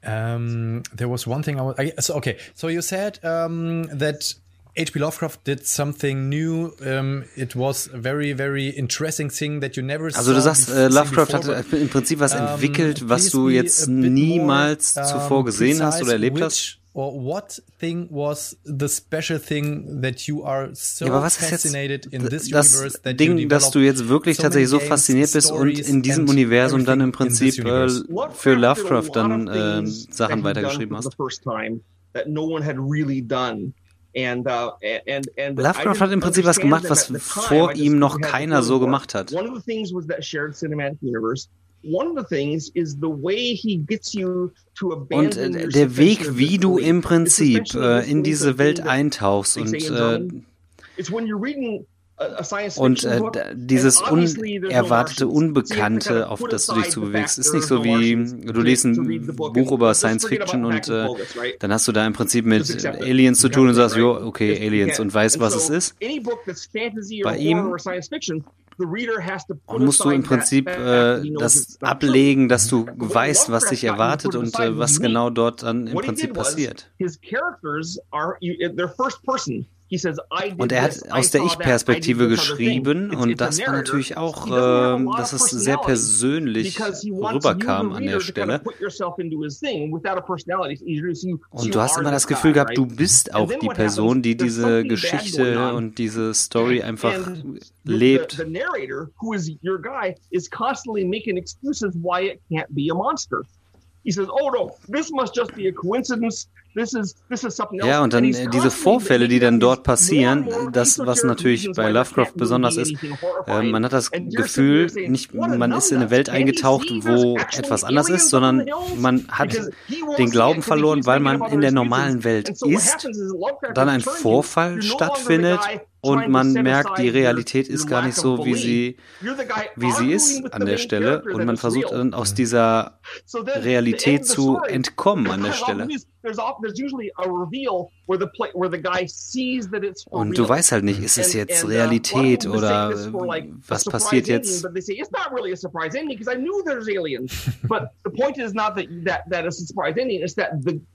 Um, there was one thing I was. I, so okay, so you said um, that H.P. Lovecraft did something new. Um, it was a very, very interesting thing that you never. Also du sagst, äh, Lovecraft before, hat im Prinzip was um, entwickelt, was du jetzt niemals more, zuvor gesehen hast oder erlebt which hast. Or what thing was the special thing that you are so Ja, fascinated in this das universe that you Ding, dass du jetzt wirklich so tatsächlich so fasziniert bist und stories in diesem Universum dann im Prinzip äh, für Lovecraft dann äh, Sachen weitergeschrieben hast. The first time that no one had really done. And, uh, and, and I Lovecraft hat im Prinzip was gemacht, was vor ihm noch keiner so gemacht hat. One of the things was that shared cinematic universe. Und äh, der Weg, wie du im Prinzip äh, in diese Welt eintauchst und äh, und äh, dieses unerwartete, Unbekannte, auf das du dich aside zu the bewegst. fact Ist nicht so wie, du liest ein Buch über Science Fiction und äh, dann hast du da im Prinzip mit it. Aliens zu tun und sagst, jo, okay, Aliens und weißt, was es ist. Bei ihm Und musst du im Prinzip äh, das ablegen, dass du What weißt, was dich erwartet und äh, was genau dort dann im Prinzip passiert. His characters are you, they're first person. Und er hat aus der Ich-Perspektive geschrieben und das war natürlich auch, lot dass es sehr persönlich rüberkam an der Stelle. Und du hast immer das Gefühl gehabt, du bist auch die Person, die diese Geschichte und diese Story einfach lebt. He says, "Oh no, this must just be a coincidence. This is this is something else." Ja, und dann äh, diese Vorfälle, die dann dort passieren, das, was natürlich bei Lovecraft besonders be ist, äh, man hat das Gefühl, nicht, "What a man ist in eine. Welt eingetaucht, wo etwas anders ist, sondern man hat den Glauben verloren, weil man in der normalen. Welt ist, dann ein. Vorfall stattfindet und man merkt, die Realität ist gar nicht so, wie sie, wie sie ist an der Stelle und man versucht dann aus dieser Realität zu entkommen an der Stelle. Und du weißt halt nicht, ist es jetzt uh, Realität oder was passiert jetzt?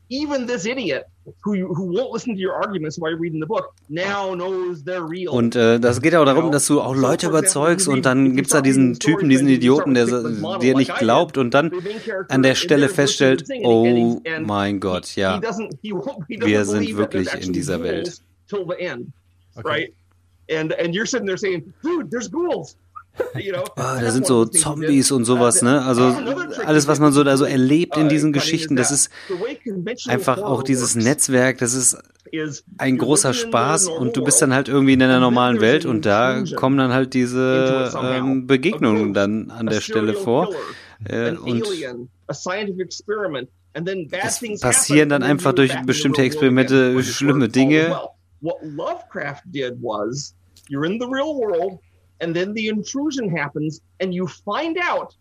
Even this idiot who you, who won't listen to your arguments while you're reading the book now knows they're real. Und äh, das geht auch darum, dass du auch Leute überzeugst und dann gibt's da diesen Typen, diesen Idioten, der dir nicht glaubt und dann an der Stelle feststellt, oh mein Gott, ja, wir sind wirklich in dieser Welt. Till the end, Okay. right? And and you're sitting there saying, dude, there's ghouls. (laughs) Ah, da sind so Zombies und sowas, ne? Also alles, was man so da so erlebt in diesen Geschichten, das ist einfach auch dieses Netzwerk, das ist ein großer Spaß und du bist dann halt irgendwie in einer normalen Welt und da kommen dann halt diese ähm, Begegnungen dann an der Stelle vor. Äh, und es passieren dann einfach durch bestimmte Experimente schlimme Dinge. What Lovecraft did was, you're in the real world, and then the intrusion happens, and you find out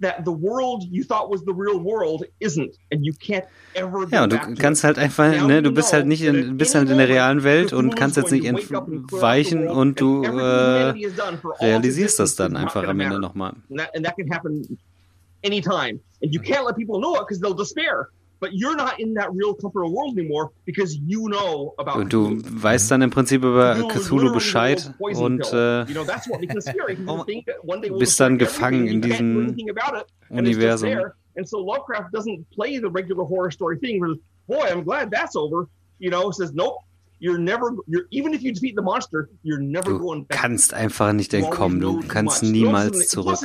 that the world you thought was the real world isn't, and you can't ever. Ja, du go back to kannst halt einfach, ne, du bist halt nicht in, bist halt in der realen Welt und kannst jetzt nicht entweichen und du äh, realisierst das dann einfach am Ende nochmal. And that can happen anytime. And you can't let people know it because they'll despair. But you're not in that real comfortable world anymore because you know about Und du weißt dann im Prinzip über Cthulhu Bescheid und äh, (laughs) bist dann gefangen in diesem Universum. And so Lovecraft doesn't play the regular horror story thing where, boy, I'm glad that's over. You know, says, nope, you're never, you're, even if you defeat the monster, you're never Du going back. kannst einfach nicht entkommen, du kannst niemals zurück.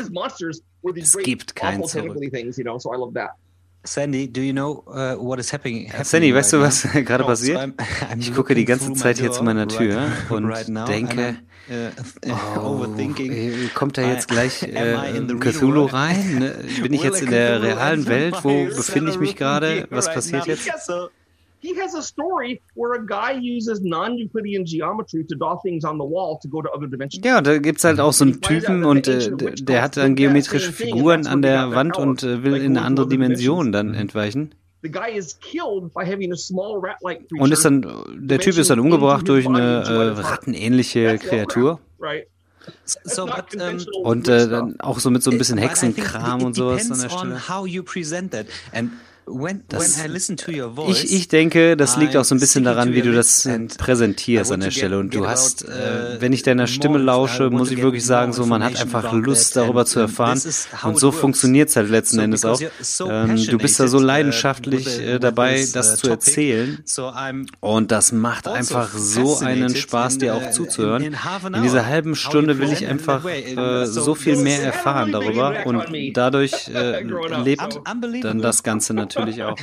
Es gibt kein Zurück. things, you know, so I love that. Sandy, do you know uh, what is happening? happening Sandy, weißt du, right was now? (laughs) gerade No, passiert? so I'm- I'm Ich gucke die ganze Zeit hier zu meiner Tür right- und right now denke, I'm, uh, (laughs) Oh, kommt da jetzt gleich (laughs) äh, Cthulhu rein? Ne? Bin ich jetzt in der realen Welt? Wo befinde ich mich gerade? Was passiert jetzt? He has a story where a guy uses non-Euclidean geometry to draw things on the wall to go to other dimensions. Ja, da gibt's halt auch so einen Typen und äh, der hat dann geometrische Figuren an der Wand und äh, will in eine andere Dimension dann entweichen. Und ist dann, der Typ ist dann umgebracht durch eine äh, rattenähnliche Kreatur. So, but, um, und äh, dann auch so mit so ein bisschen Hexenkram und sowas an der Stelle. Das, ich, ich denke, das liegt auch so ein bisschen daran, wie du das präsentierst an der Stelle. Und du hast, äh, wenn ich deiner Stimme lausche, muss ich wirklich sagen, so man hat einfach Lust, darüber zu erfahren. Und so funktioniert es halt letzten Endes auch. Ähm, du bist da so uh, leidenschaftlich äh, dabei, das uh, zu erzählen. Und das macht also einfach so einen Spaß, dir auch zuzuhören. In dieser halben Stunde will ich einfach äh, so viel mehr erfahren darüber. Und dadurch äh, (laughs) lebt dann das Ganze natürlich natürlich auch.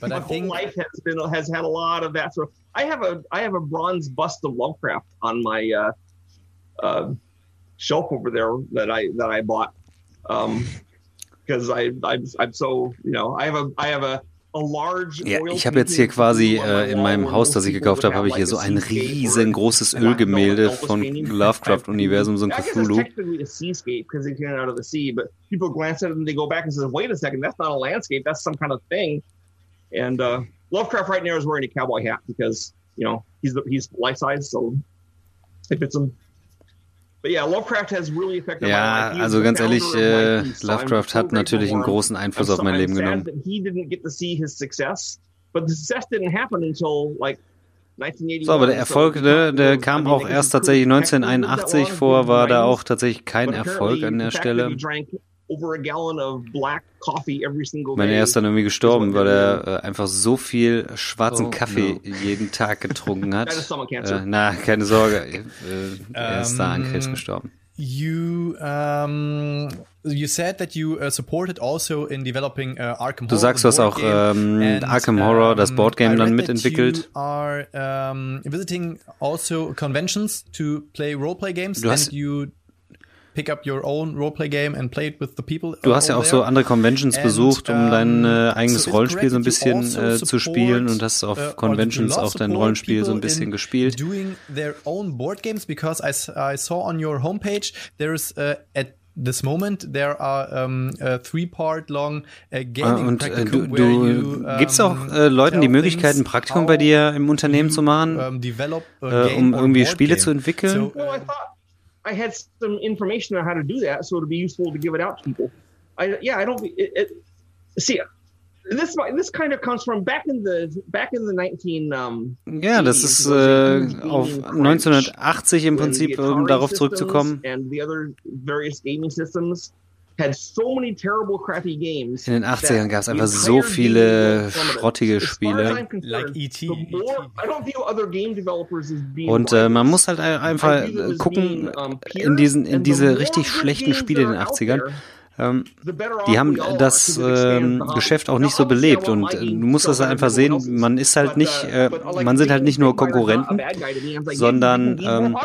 But My I think whole life has been has had a lot of that. So I have a I have a bronze bust of Lovecraft on my uh, uh, shelf over there that I that I bought because um, I I'm, I'm so you know I have a I have a Ja, ich habe jetzt hier quasi äh, in meinem Haus, das ich gekauft habe, habe ich hier so ein riesengroßes Ölgemälde von Lovecraft-Universum, so ein Cthulhu. And uh, Lovecraft right now is wearing a cowboy hat because, you know, he's, the, he's life size, so it fits him. Ja, also ganz ehrlich, äh, Lovecraft hat natürlich einen großen Einfluss auf mein Leben genommen. So, aber der Erfolg, der, der kam auch erst tatsächlich 1981 vor, war da auch tatsächlich kein Erfolg an der Stelle. Meine, er ist dann irgendwie gestorben, weil er äh, einfach so viel schwarzen oh, Kaffee no. jeden Tag getrunken (laughs) hat. äh, na, keine Sorge, äh, er ist da an Krebs ähm, gestorben. You um, you said that you uh, supported also in developing uh, Arkham Du sagst, du hast auch ähm, and, Arkham Horror, das Boardgame, dann mitentwickelt. You are um, visiting also conventions to play roleplay games du hast, and you pick up your own roleplay game and play it with the people. Du hast ja auch so andere Conventions and, besucht, um dein äh, eigenes so Rollenspiel so ein bisschen also äh, zu spielen und hast auf uh, Conventions auch dein Rollenspiel so ein bisschen gespielt. Doing their own board games because I, I saw on your homepage there's uh, at this moment there are um, a three part long uh, gaming und äh, du, du you, um, gibt's auch äh, Leuten die Möglichkeit ein Praktikum bei dir im Unternehmen zu machen, um, develop, äh, um irgendwie Spiele game. zu entwickeln? So, uh, I had some information on how to do that, so it'd be useful to give it out to people. I yeah, I don't it, it, see this this kind of comes from back in the back in the 19 um, Ja, das ist äh, auf 1980 im Prinzip, um darauf zurückzukommen. And the other various gaming systems in den 80ern gab es einfach so viele schrottige Spiele. Like E.T. Und äh, man muss halt einfach gucken, in, diesen, in diese richtig schlechten Spiele in den 80ern, ähm, die haben das ähm, Geschäft auch nicht so belebt und äh, du musst das einfach sehen, man ist halt nicht, äh, man sind halt nicht nur Konkurrenten, sondern ähm,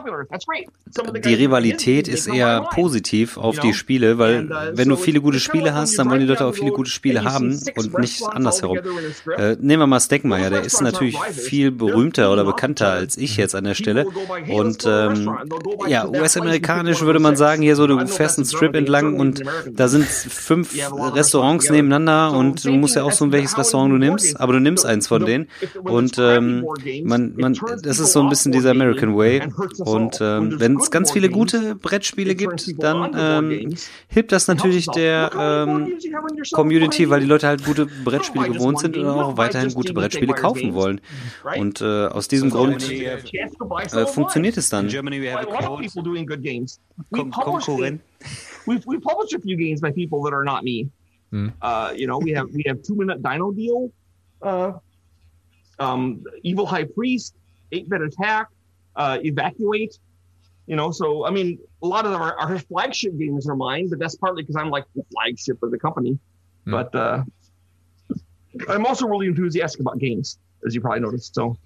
die Rivalität ist eher positiv auf die Spiele, weil wenn du viele gute Spiele hast, dann wollen die Leute auch viele gute Spiele haben und nicht andersherum. Äh, nehmen wir mal Stegmaier, der ist natürlich viel berühmter oder bekannter als ich jetzt an der Stelle und ähm, ja, US-amerikanisch würde man sagen, hier so, du fährst einen Strip entlang und da sind fünf Restaurants nebeneinander und du musst ja auch so welches Restaurant du nimmst, aber du nimmst eins von denen und ähm, man, man, das ist so ein bisschen dieser American Way und ähm, wenn es ganz viele gute Brettspiele gibt, dann ähm, hilft das natürlich der ähm, Community, weil die Leute halt gute Brettspiele gewohnt sind und auch weiterhin gute Brettspiele kaufen wollen. Und äh, aus diesem Grund äh, funktioniert es dann. Konkurrent we've we published a few games by people that are not me. Mm. Uh, you know, we have we have two minute Dino Deal, uh, um, Evil High Priest, Eight Bit Attack, uh, Evacuate. You know, so I mean, a lot of our, our flagship games are mine, but that's partly because I'm like the flagship of the company. Mm. But uh, I'm also really enthusiastic about games, as you probably noticed. So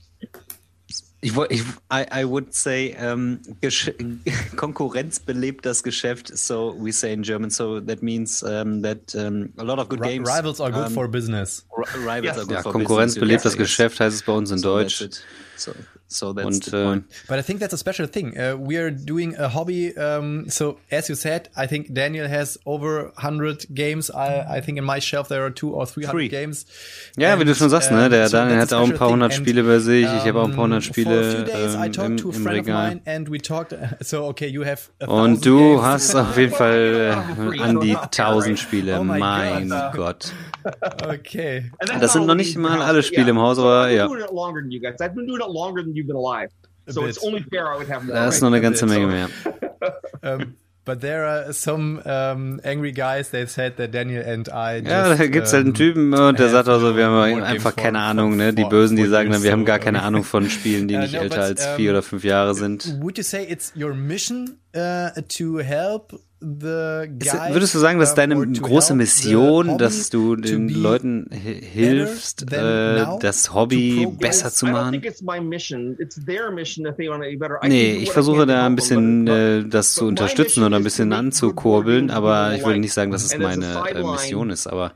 Ich, ich, I, I would say um, (laughs) Konkurrenz belebt das Geschäft. So we say in German. So that means um, that um, a lot of good games. Rivals are good for business. Rivals yes. are good ja, for Konkurrenz business. belebt das Geschäft heißt es bei uns in So Deutsch. So, so that's Und the äh, point. But I think that's a special thing. Uh, we are doing a hobby. Um, so as you said, I think Daniel has over 100 games. I, I think in my shelf there are two or 300 Three. games. ja, wie du And, schon sagst, ne? um, Der so Daniel hat auch ein paar hundert And, Spiele bei sich. Ich habe auch ein paar hundert um, Spiele ähm, im, im Regal. mine and we talked. So okay, you have. A Und du games. hast auf jeden (laughs) Fall äh, an die tausend Spiele. Oh my mein God. Gott. (laughs) Okay. And Das sind noch nicht mal alle Spiele im Haus, aber I've been ja. doing it longer than you you've been alive. A So bit. it's only fair I would have more. Da ist right? noch eine ganze Menge mehr. Um, but there are some um, angry guys. They said that Daniel and I. Just, Ja, da gibt's halt einen um, Typen und der have sagt also, wir no haben einfach keine for- Ahnung, ne? Die Bösen, die sagen dann, wir haben gar keine Ahnung von Spielen, die (laughs) Uh, nicht no, älter but, als um, vier oder fünf Jahre sind. Would you say it's your mission uh, to help? Würdest du sagen, dass um, deine große Mission, dass du den Leuten hi- hilfst, äh, das Hobby besser zu machen? think it's my mission. It's their mission if they want to be better. I can Nee, ich versuche da ein bisschen äh, das zu unterstützen mission oder ein bisschen anzukurbeln, aber ich würde nicht sagen, dass es meine äh, Mission ist, aber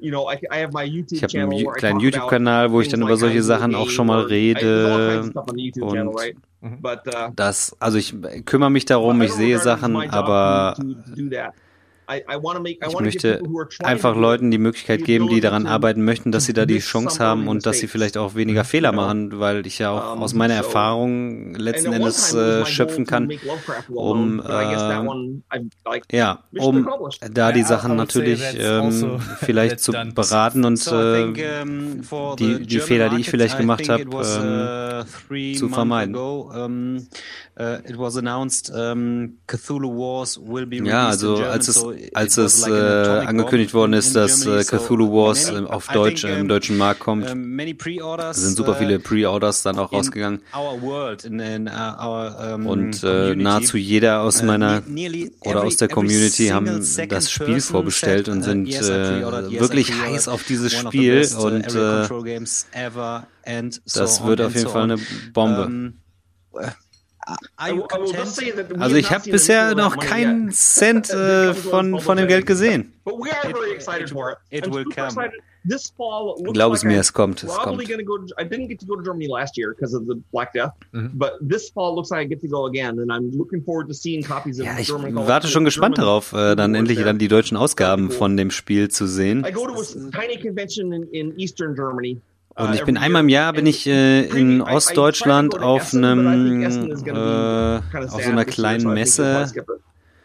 You know, I, I have my YouTube ich habe channel einen Ju- where I kleinen talk about YouTube-Kanal, wo ich dann things über solche Sachen auch schon mal rede und uh, das, also ich kümmere mich darum, but ich sehe Sachen, aber ich möchte einfach Leuten die Möglichkeit the geben, die daran to- arbeiten möchten, dass sie da die Chance haben und dass sie vielleicht auch weniger Fehler machen, weil ich ja auch aus meiner Erfahrung letzten Endes äh, schöpfen kann, um, äh, ja, um da die Sachen natürlich that's ähm, also- (laughs) vielleicht zu beraten und äh, die- die Fehler, die ich vielleicht gemacht think hab, it was, uh, zu vermeiden. Uh, Ja, also als es als es äh, angekündigt worden ist, dass äh, Cthulhu Wars äh, auf Deutsch im deutschen Markt kommt, sind super uh, viele Pre-Orders dann auch rausgegangen. um, und äh, nahezu jeder aus Uh, meiner ne- nearly oder aus der Community haben das Spiel vorbestellt und uh, sind äh, wirklich heiß auf dieses Spiel uh, und äh, das wird auf jeden Fall eine Bombe. Also have ich not habe bisher noch keinen yet. Cent (laughs) äh, von, von dem Geld gesehen. But we are very excited it- for it. will come. Glaub es mir, I'm es kommt, es kommt. going to go. To, I didn't get to go to Germany last year because of the Black Death, Mhm. but this fall looks like I get to go again, and I'm looking forward to seeing copies of Ja, ich German. warte schon gespannt darauf, äh, dann endlich dann die deutschen Ausgaben von dem Spiel zu sehen. I go to a tiny convention in, in Eastern Germany. Uh, Und ich bin einmal im Jahr bin and ich äh, in Ostdeutschland auf einem äh, auf so einer kleinen so Messe. Ja.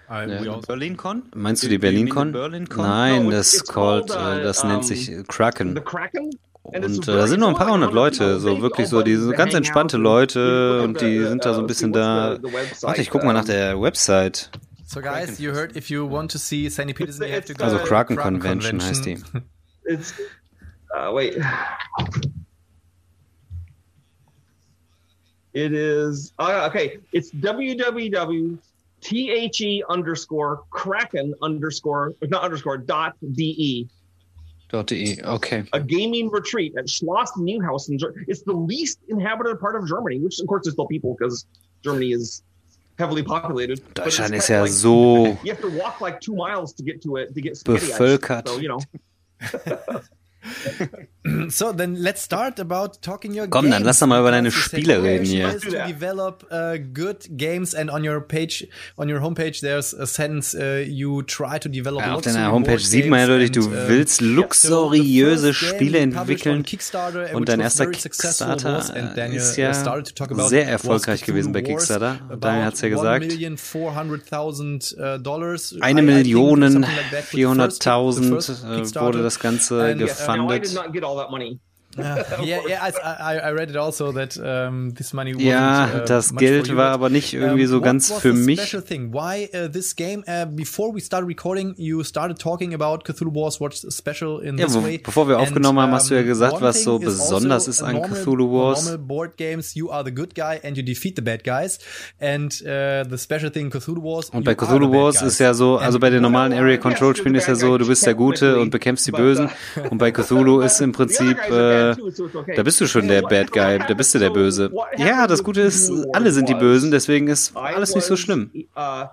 we also, BerlinCon? Meinst du Do- die BerlinCon? BerlinCon? Nein, No, das called, äh, das uh, nennt sich Kraken. Und a äh, da sind nur ein paar hundert Leute, 100 so people, wirklich so, die they sind ganz entspannte. Leute und die sind da so ein uh, bisschen what's da. website, Warte, ich guck mal nach der Website. so guys, you heard if you want to see Sandy Peterson, you have to go Also to the Kraken Kraken Convention heißt die. Uh, wait. It is uh, okay. It's www.the underscore kraken underscore not underscore dot de. Dot .de, okay. A gaming retreat at Schloss Neuhaus in Ger- It's the least inhabited part of Germany, which of course is still people because Germany is heavily populated. Deutschland ist ja like- so You have to walk like two miles to get to it to get spaghetti ice. So you know. (laughs) (laughs) So then let's start about talking your Komm, games. dann lass doch mal über deine Spiele your reden hier. is to develop uh, good games and on your page, on your homepage, there's a sentence uh, you try to develop. Ja, auf deiner Homepage sieht man ja games deutlich, du and, willst luxuriöse Spiele entwickeln. Kickstarter, Und dein was erster very successful Kickstarter was, and Daniel, ist ja started to talk about sehr erfolgreich gewesen bei Kickstarter. Daniel hat's ja gesagt. 1.400.000 uh, dollars. Eine Million something like that with the first- the 400.000 first äh, Kickstarter. wurde das Ganze And, now I did not get all that money. Uh, yeah, yeah, I, I, read it also that um, this money wasn't, Ja, uh, das Geld war aber nicht irgendwie um, so what ganz was für mich. Special thing. Why uh, this game? Uh, before we started recording, you started talking about Cthulhu Wars. What's special in Ja, this way? bevor wir aufgenommen haben, hast du ja gesagt, was so is besonders also ist an normal, Cthulhu Wars. Normal board games, you are the good guy and you defeat the bad guys. And uh, the special thing in Cthulhu Wars. Und bei Cthulhu Wars ist ja so, also bei den normalen Area Control Spielen ist ja so, du bist der Gute und bekämpfst die but, Bösen. uh, Und bei Cthulhu (laughs) ist im Prinzip bad äh, da bist du schon der Bad Guy, da bist du der Böse. Ja, das Gute ist, alle sind die Bösen, deswegen ist alles nicht so schlimm. Uh.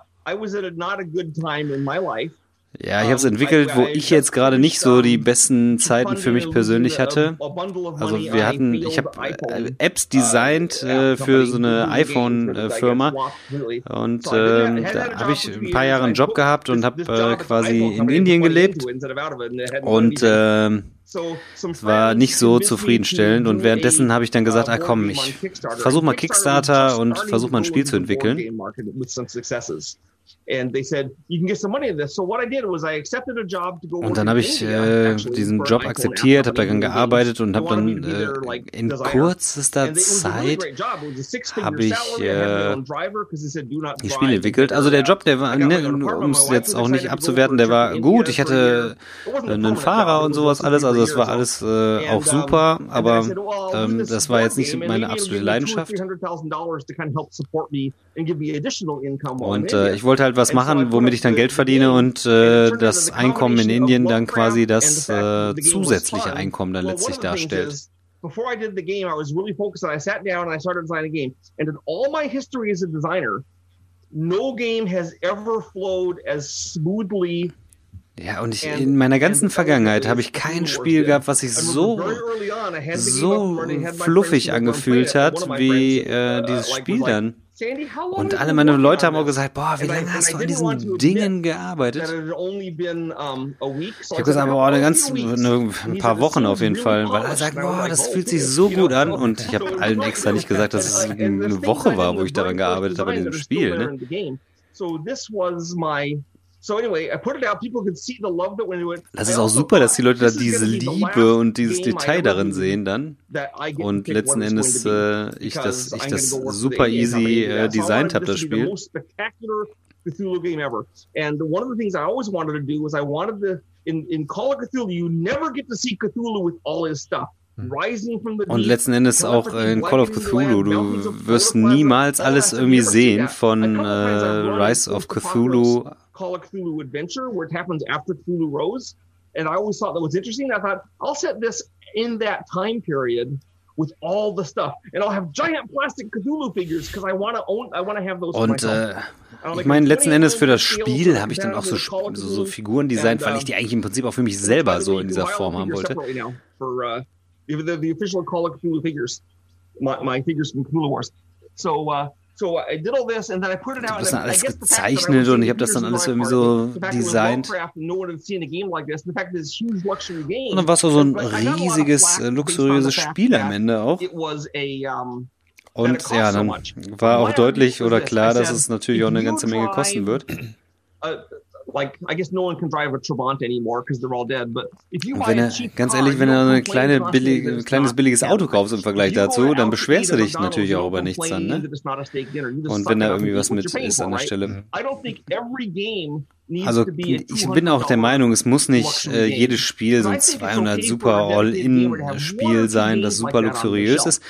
Ja, ich habe es entwickelt, wo ich jetzt gerade nicht so die besten Zeiten für mich persönlich hatte. Also wir hatten, ich habe Apps designt äh, für so eine iPhone-Firma und äh, da habe ich ein paar Jahre einen Job gehabt und habe äh, quasi in Indien gelebt und äh, es war nicht so zufriedenstellend und währenddessen habe ich dann gesagt, ah komm, ich versuche mal Kickstarter und versuche mal ein Spiel zu entwickeln. Und dann habe ich äh, diesen Job akzeptiert, habe daran gearbeitet und habe dann äh, in kürzester Zeit habe ich äh, ein Spiel entwickelt. Also der Job, der war, ne, um es jetzt auch nicht abzuwerten, der war gut. Ich hatte einen Fahrer und sowas. alles, also es war alles äh, auch super, aber ähm, das war jetzt nicht meine absolute Leidenschaft. Und äh, ich wollte halt was machen, womit ich dann Geld verdiene und äh, das Einkommen in Indien dann quasi das äh, zusätzliche Einkommen dann letztlich darstellt. Before I did the game, I was really focused on. I sat down and I started designing a game. And in all my history as a designer, no game has ever flowed as smoothly ja, und ich, in meiner ganzen Vergangenheit habe ich kein Spiel gehabt, was sich so, so fluffig angefühlt hat, wie äh, dieses Spiel dann. Und alle meine Leute haben auch gesagt, boah, wie lange hast du an diesen Dingen gearbeitet? Ich habe gesagt, boah, eine ganz, eine, ein paar Wochen auf jeden Fall, weil alle sagen, boah, das fühlt sich so gut an. Und ich habe allen extra nicht gesagt, dass es eine Woche war, wo ich daran gearbeitet habe an diesem Spiel. Ne? Das ist auch super, dass die Leute da diese Liebe und dieses Detail darin sehen dann. Und letzten Endes äh, ich das, ich das super easy äh, designt habe, das Spiel. Cthulhu game ever. And one of the things I always wanted to do was I wanted to in in Call of Cthulhu you never get to see Cthulhu with all his stuff. Hm. Und letzten Endes auch in Call of Cthulhu. Du wirst niemals alles irgendwie sehen von äh, Rise of Cthulhu Call of Cthulhu Adventure, where it happens after Cthulhu Rose. And I always thought that was interesting. I thought, I'll set this in that time period with all the stuff. And I'll have giant plastic Cthulhu figures because I want to own, I want to have those Und äh, ich meine, letzten Endes für das Spiel habe ich dann auch so, so, so Figuren designt, weil ich die eigentlich im Prinzip auch für mich selber so in dieser Form haben wollte. For, uh, the, the official Call of Cthulhu figures, my, my figures from Cthulhu Wars. So, uh, So I did all this and then I put it out. Ich habe das dann alles gezeichnet und ich habe das dann alles irgendwie so designt. Und dann war es so ein riesiges, äh, luxuriöses Spiel am Ende auch. Und ja, dann war auch deutlich oder klar, dass es natürlich auch eine ganze Menge kosten wird. Like I guess no one can drive a Trabant anymore because they're all dead. But if you buy a cheap ganz ehrlich, wenn du ein kleine billig, ein kleines billiges Auto kaufst im Vergleich dazu, dann beschwerst du dich natürlich auch über nichts dann, ne? Und wenn da irgendwie was mit ist an der Stelle. Also ich bin auch der Meinung, es muss nicht äh, jedes Spiel so ein 200 super All-In-Spiel sein, das super luxuriös ist.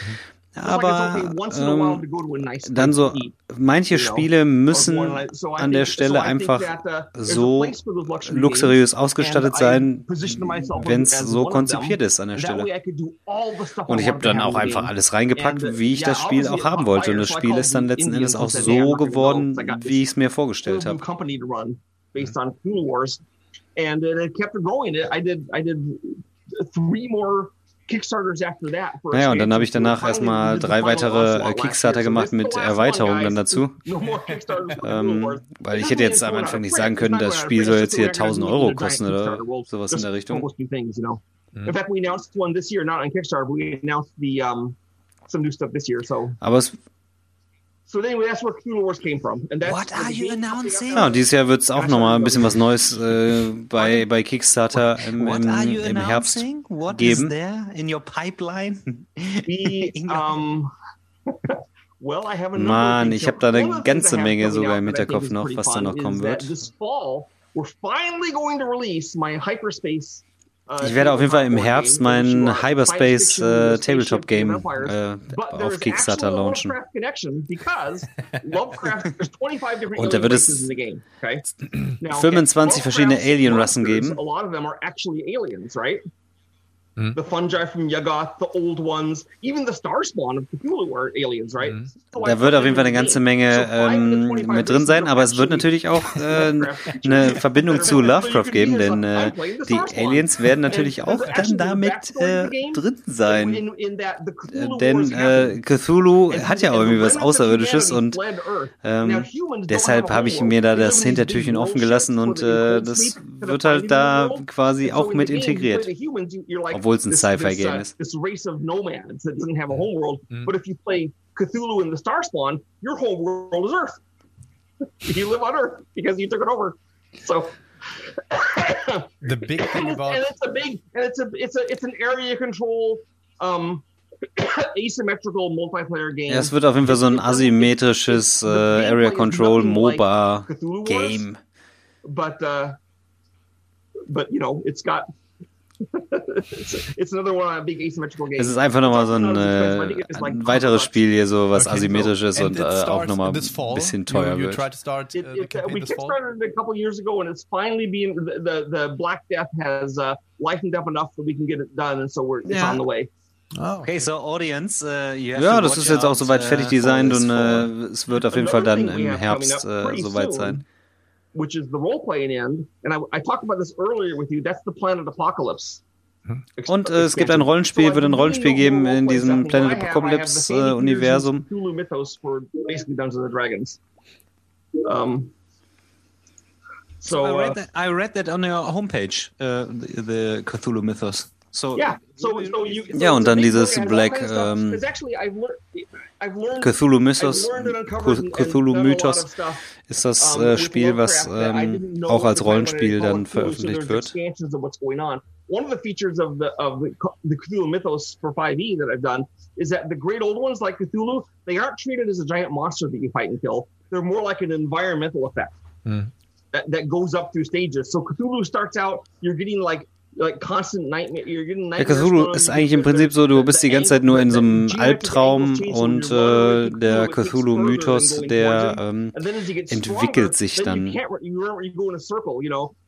Aber ähm, dann so, manche Spiele müssen an der Stelle einfach uh, so luxuriös ausgestattet sein, wenn es so konzipiert ist an der Stelle. Und ich habe dann auch einfach alles reingepackt, uh, wie ich das Spiel auch haben wollte. Und das Spiel ist dann letzten Endes auch so geworden, wie ich es mir vorgestellt habe. And it kept growing. I did, I did three more naja, und dann habe ich danach erstmal drei weitere äh, Kickstarter gemacht mit Erweiterungen dann dazu. ähm, weil ich hätte jetzt am Anfang nicht sagen können, das Spiel soll jetzt hier 1000 Euro kosten oder sowas in der Richtung. Aber es So anyway, that's where Cthulhu Wars came from. And that's What are you announcing? Ja, dieses Jahr wird es auch nochmal ein bisschen was Neues äh, bei, bei Kickstarter im, im, im Herbst What geben. Is there in your pipeline? (laughs) Um, (laughs) well, I have Mann, ich habe da eine ganze Menge sogar im Hinterkopf noch, was da noch kommen wird. This fall, we're finally going to release my Hyperspace ich werde auf jeden Fall im Herbst mein Hyperspace äh, Tabletop Game äh, auf Kickstarter launchen. (laughs) Und da wird es 25 (clears throat) verschiedene Alien-Rassen geben. Mm. The fungi from Yuggoth, the old ones, even the star spawn of Cthulhu are aliens, right? Mm. So da wird auf jeden Fall eine ganze Menge ähm, mit drin sein, aber es wird natürlich auch (laughs) äh, eine Verbindung zu Lovecraft geben, denn äh, die Aliens werden natürlich auch dann damit äh, drin sein. Äh, denn äh, Cthulhu hat ja auch irgendwie was Außerirdisches und ähm, deshalb habe ich mir da das Hintertürchen offen gelassen und äh, das wird halt da quasi auch mit integriert. Obwohl es ein Sci-Fi-Game ist. This race of nomads that doesn't have a home world. Mm. But if you play Cthulhu in the Star Spawn, your home world is Earth. (laughs) you live on Earth because you took it over. So the big (coughs) thing about and it's a big and it's a it's a it's an area control um (coughs) asymmetrical multiplayer game. Ja, es wird auf Es ist einfach nochmal so ein, äh, ein weiteres Spiel hier, so was asymmetrisches und äh, auch nochmal ein bisschen teuer wird. Start, uh, it, it, uh, we kickstarted it a couple years ago and it's finally being the, the, the Black Death has uh, lightened up enough that we can get it done and so we're it's yeah. on the way. Oh, okay. okay, so audience, uh, ja, das ist jetzt auch soweit fertig uh, designt und äh, es wird auf jeden Fall dann im Herbst äh, soweit sein. Which is the role playing end. And I, I, talked about this earlier with you. That's the Planet Apocalypse. Mhm. Und äh, es gibt ein Rollenspiel, wird ein Rollenspiel geben in diesem Planet Apocalypse äh, Universum. Um, so, I read, uh, that, I read that on your homepage, uh, the, the Cthulhu Mythos. So, yeah, so, so you, so ja, und dann dieses Black ähm, Cthulhu Mythos, Cthulhu Mythos ist das äh, Spiel, was ähm, auch als Rollenspiel dann veröffentlicht wird. One of the features of the of the Cthulhu Mythos for 5e that I've done is that the great old ones like Cthulhu, they aren't treated as a giant monster that you fight and kill. They're more like an environmental effect. Mm. That, that goes up through stages. So Cthulhu starts out, you're getting like Der Cthulhu ist eigentlich im Prinzip so, du bist die ganze Zeit nur in so einem Albtraum und äh, der Cthulhu-Mythos, der ähm, entwickelt sich dann.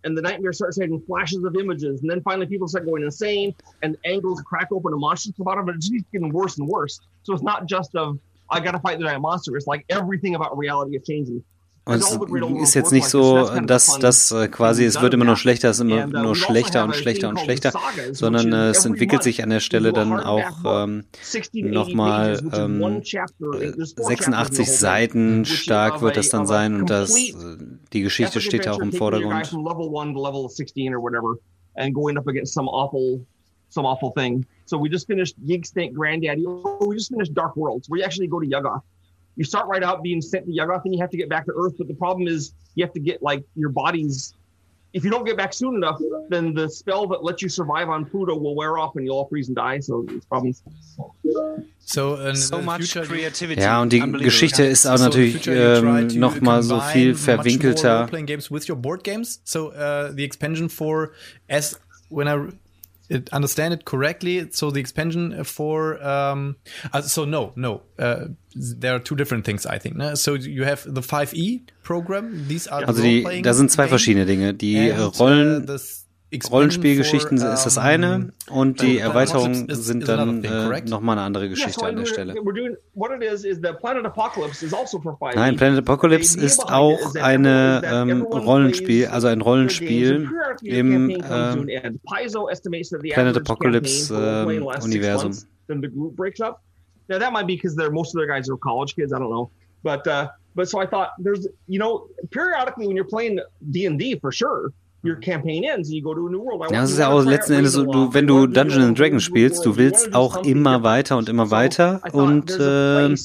and the nightmare starts having flashes of images, and then finally people start going insane, and angles crack open, and monsters come out of it. It's just getting worse and worse. So it's not just of I got to fight the giant monster. It's like everything about reality is changing. Und es ist jetzt nicht so, dass das äh, quasi, es wird immer nur schlechter, es ist immer nur schlechter und schlechter und schlechter, sondern äh, es entwickelt sich an der Stelle dann auch ähm, nochmal ähm, 86 äh, Seiten stark wird das dann sein und das, äh, die Geschichte steht ja auch im Vordergrund. Some awful, thing. So we just finished Gig Snake Granddaddy. Oh, we just finished Dark Worlds. We actually go to Yuggoth you start right out being sent to Yuggoth and you have to get back to Earth. But the problem is you have to get like your body's. If you don't get back soon enough, then the spell that lets you survive on Pluto will wear off and you'll all freeze and die. So it's problems. So, uh, so much creativity. Ja, und die Geschichte ist auch natürlich ähm, noch mal so viel verwinkelter. Playing games with your board games. So uh, the expansion for as when I it, understand it correctly, so the expansion for um, uh, so no, no, uh, there are two different things, I think. Ne? So you have the 5e program. These are also die, da sind zwei verschiedene Dinge. Die and, uh, Rollen. Uh, Rollenspielgeschichten ist das eine und die Erweiterungen sind dann äh, nochmal eine andere Geschichte an der Stelle. Nein, Planet Apocalypse ist auch eine ähm, Rollenspiel, also ein Rollenspiel im äh, Planet Apocalypse äh, Universum. Now that might be because they're most of their guys are college kids. I don't know, but uh, but so I thought there's you know periodically when you're playing D and D for sure ja, das ist ja auch letzten Endes so, du, wenn du Dungeons and Dragons spielst, du willst auch immer weiter und immer weiter und äh,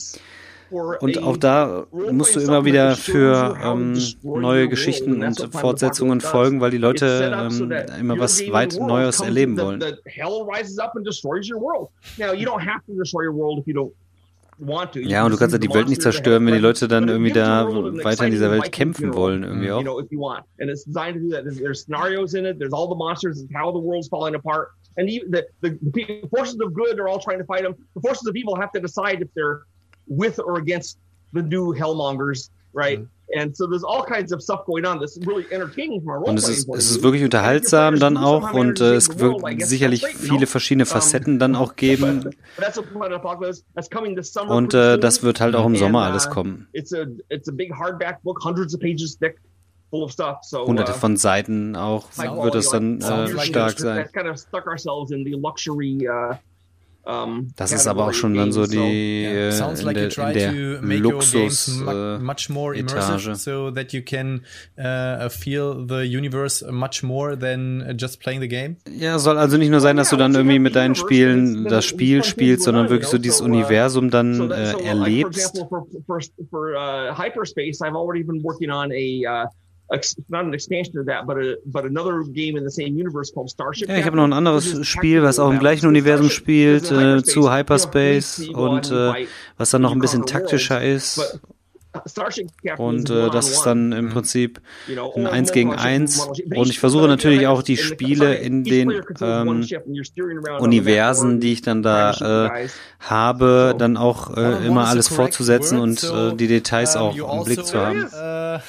und auch da musst du immer wieder für ähm, neue Geschichten und Fortsetzungen folgen, weil die Leute ähm, immer was weit Neues erleben wollen. Ja, und du kannst ja die Welt nicht zerstören, wenn die Leute dann irgendwie da weiter in dieser Welt kämpfen wollen, irgendwie auch. And the, the, the forces of good are all trying to fight them. The forces of evil have to decide if they're with or against the new Hellmongers right? Mm-hmm. And so there's all kinds of stuff going on that's really entertaining from a role Und es ist, es ist wirklich unterhaltsam dann auch und äh, es wird sicherlich viele verschiedene Facetten dann auch geben. Und äh, das wird halt auch im Sommer alles kommen. Hunderte von Seiten auch wird es dann äh, stark sein. Das ist aber auch schon dann so die äh, in der, in der Luxus äh, much more immersive so that you can uh, feel the universe much more than just playing the game. Ja, soll also nicht nur sein, dass du dann irgendwie mit deinen Spielen das Spiel spielst, sondern wirklich so dieses Universum dann äh, erlebst. Hyperspace, I've already been working on a uh, not an expansion of that, but a, but another game in the same universe called Starship. Ja, ich habe noch ein anderes Spiel, was auch im gleichen Universum spielt, äh, zu Hyperspace und äh, was dann noch ein bisschen taktischer ist. Und äh, das ist dann im Prinzip ein 1 gegen 1. Und ich versuche natürlich auch die Spiele in den ähm, Universen, die ich dann da äh, habe, dann auch äh, immer alles fortzusetzen und äh, die Details auch im Blick zu haben. (laughs) (laughs)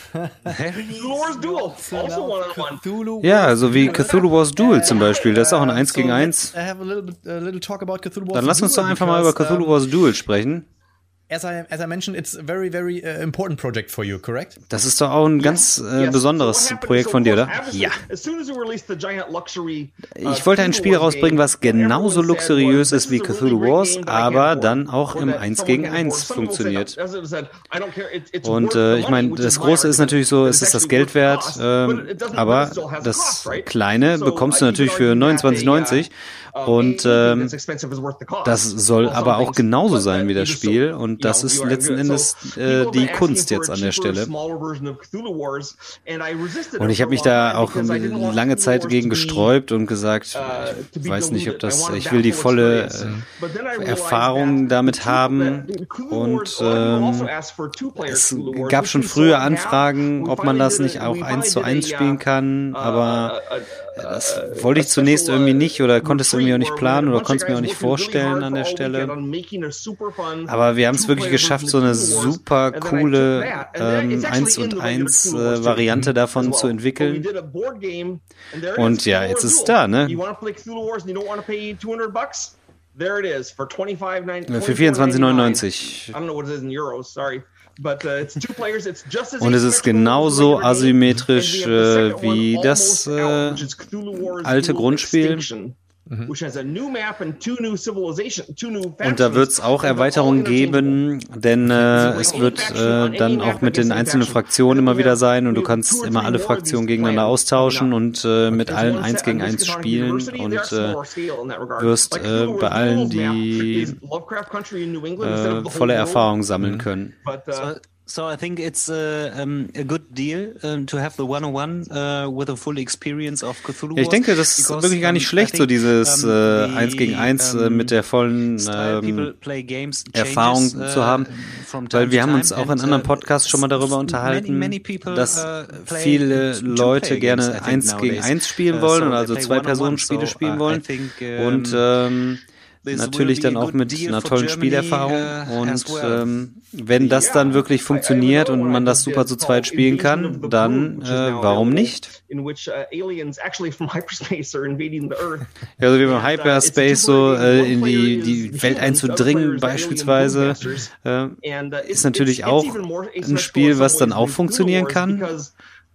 Ja, so wie Cthulhu Wars Duel zum Beispiel. Das ist auch ein 1 gegen 1. Dann lass uns doch einfach mal über Cthulhu Wars Duel sprechen as I, as I mentioned, it's a very, very uh, important project for you, correct? Das ist doch auch ein ganz äh, besonderes Projekt von dir, oder? Ja. Uh, ich wollte ein Spiel rausbringen, was genauso luxuriös ist wie Cthulhu Wars, aber dann auch im 1 gegen 1 funktioniert. Und äh, ich meine, das Große ist natürlich so, es ist das Geld wert, äh, aber das Kleine bekommst du natürlich für 29,90 und ähm, das soll aber auch genauso sein wie das Spiel. Und das ist letzten Endes äh, die Kunst jetzt an der Stelle. Und ich habe mich da auch lange Zeit gegen gesträubt und gesagt, uh, ich weiß nicht, ob das, ich will die volle äh, Erfahrung damit haben. Und ähm, es gab schon frühe Anfragen, ob man das nicht auch eins zu eins spielen kann, uh, aber uh, das wollte ich zunächst irgendwie nicht oder konntest du irgendwie auch nicht planen oder konntest mir auch nicht vorstellen an der Stelle. Aber wir haben es wirklich geschafft, so eine super coole ähm, 1 und 1 äh, Variante davon zu entwickeln. Und ja, jetzt ist es da, ne? 25, Für 24,99. Uh, Und es ist genauso asymmetrisch äh, wie das äh, alte Grundspiel. Mhm. Und da wird es auch Erweiterungen geben, denn äh, es wird äh, dann auch mit den einzelnen Fraktionen immer wieder sein und du kannst immer alle Fraktionen gegeneinander austauschen und äh, mit allen eins gegen eins spielen und äh, wirst äh, bei allen die äh, volle Erfahrung sammeln mhm. können. So I think it's a, um, a good deal um, to have the one-on-one uh, with a full experience of Cthulhu. Ja, ich denke, das ist wirklich gar nicht schlecht, think, so dieses um, äh, the, eins gegen eins äh, mit der vollen ähm, Erfahrung changes, zu haben, uh, weil wir haben uns auch in anderen uh, Podcasts schon mal darüber unterhalten, many, many people, dass uh, viele Leute gerne eins gegen eins spielen wollen und also zwei Personen Spiele spielen wollen und ähm, natürlich dann auch mit einer tollen Spielerfahrung. Uh, und ähm, wenn das dann wirklich funktioniert und man das super zu zweit spielen kann, dann äh, warum nicht? (laughs) (laughs) Ja, also wie beim uh, Hyperspace so äh, in die, die Welt einzudringen beispielsweise, äh, ist natürlich auch ein Spiel, was dann auch funktionieren kann.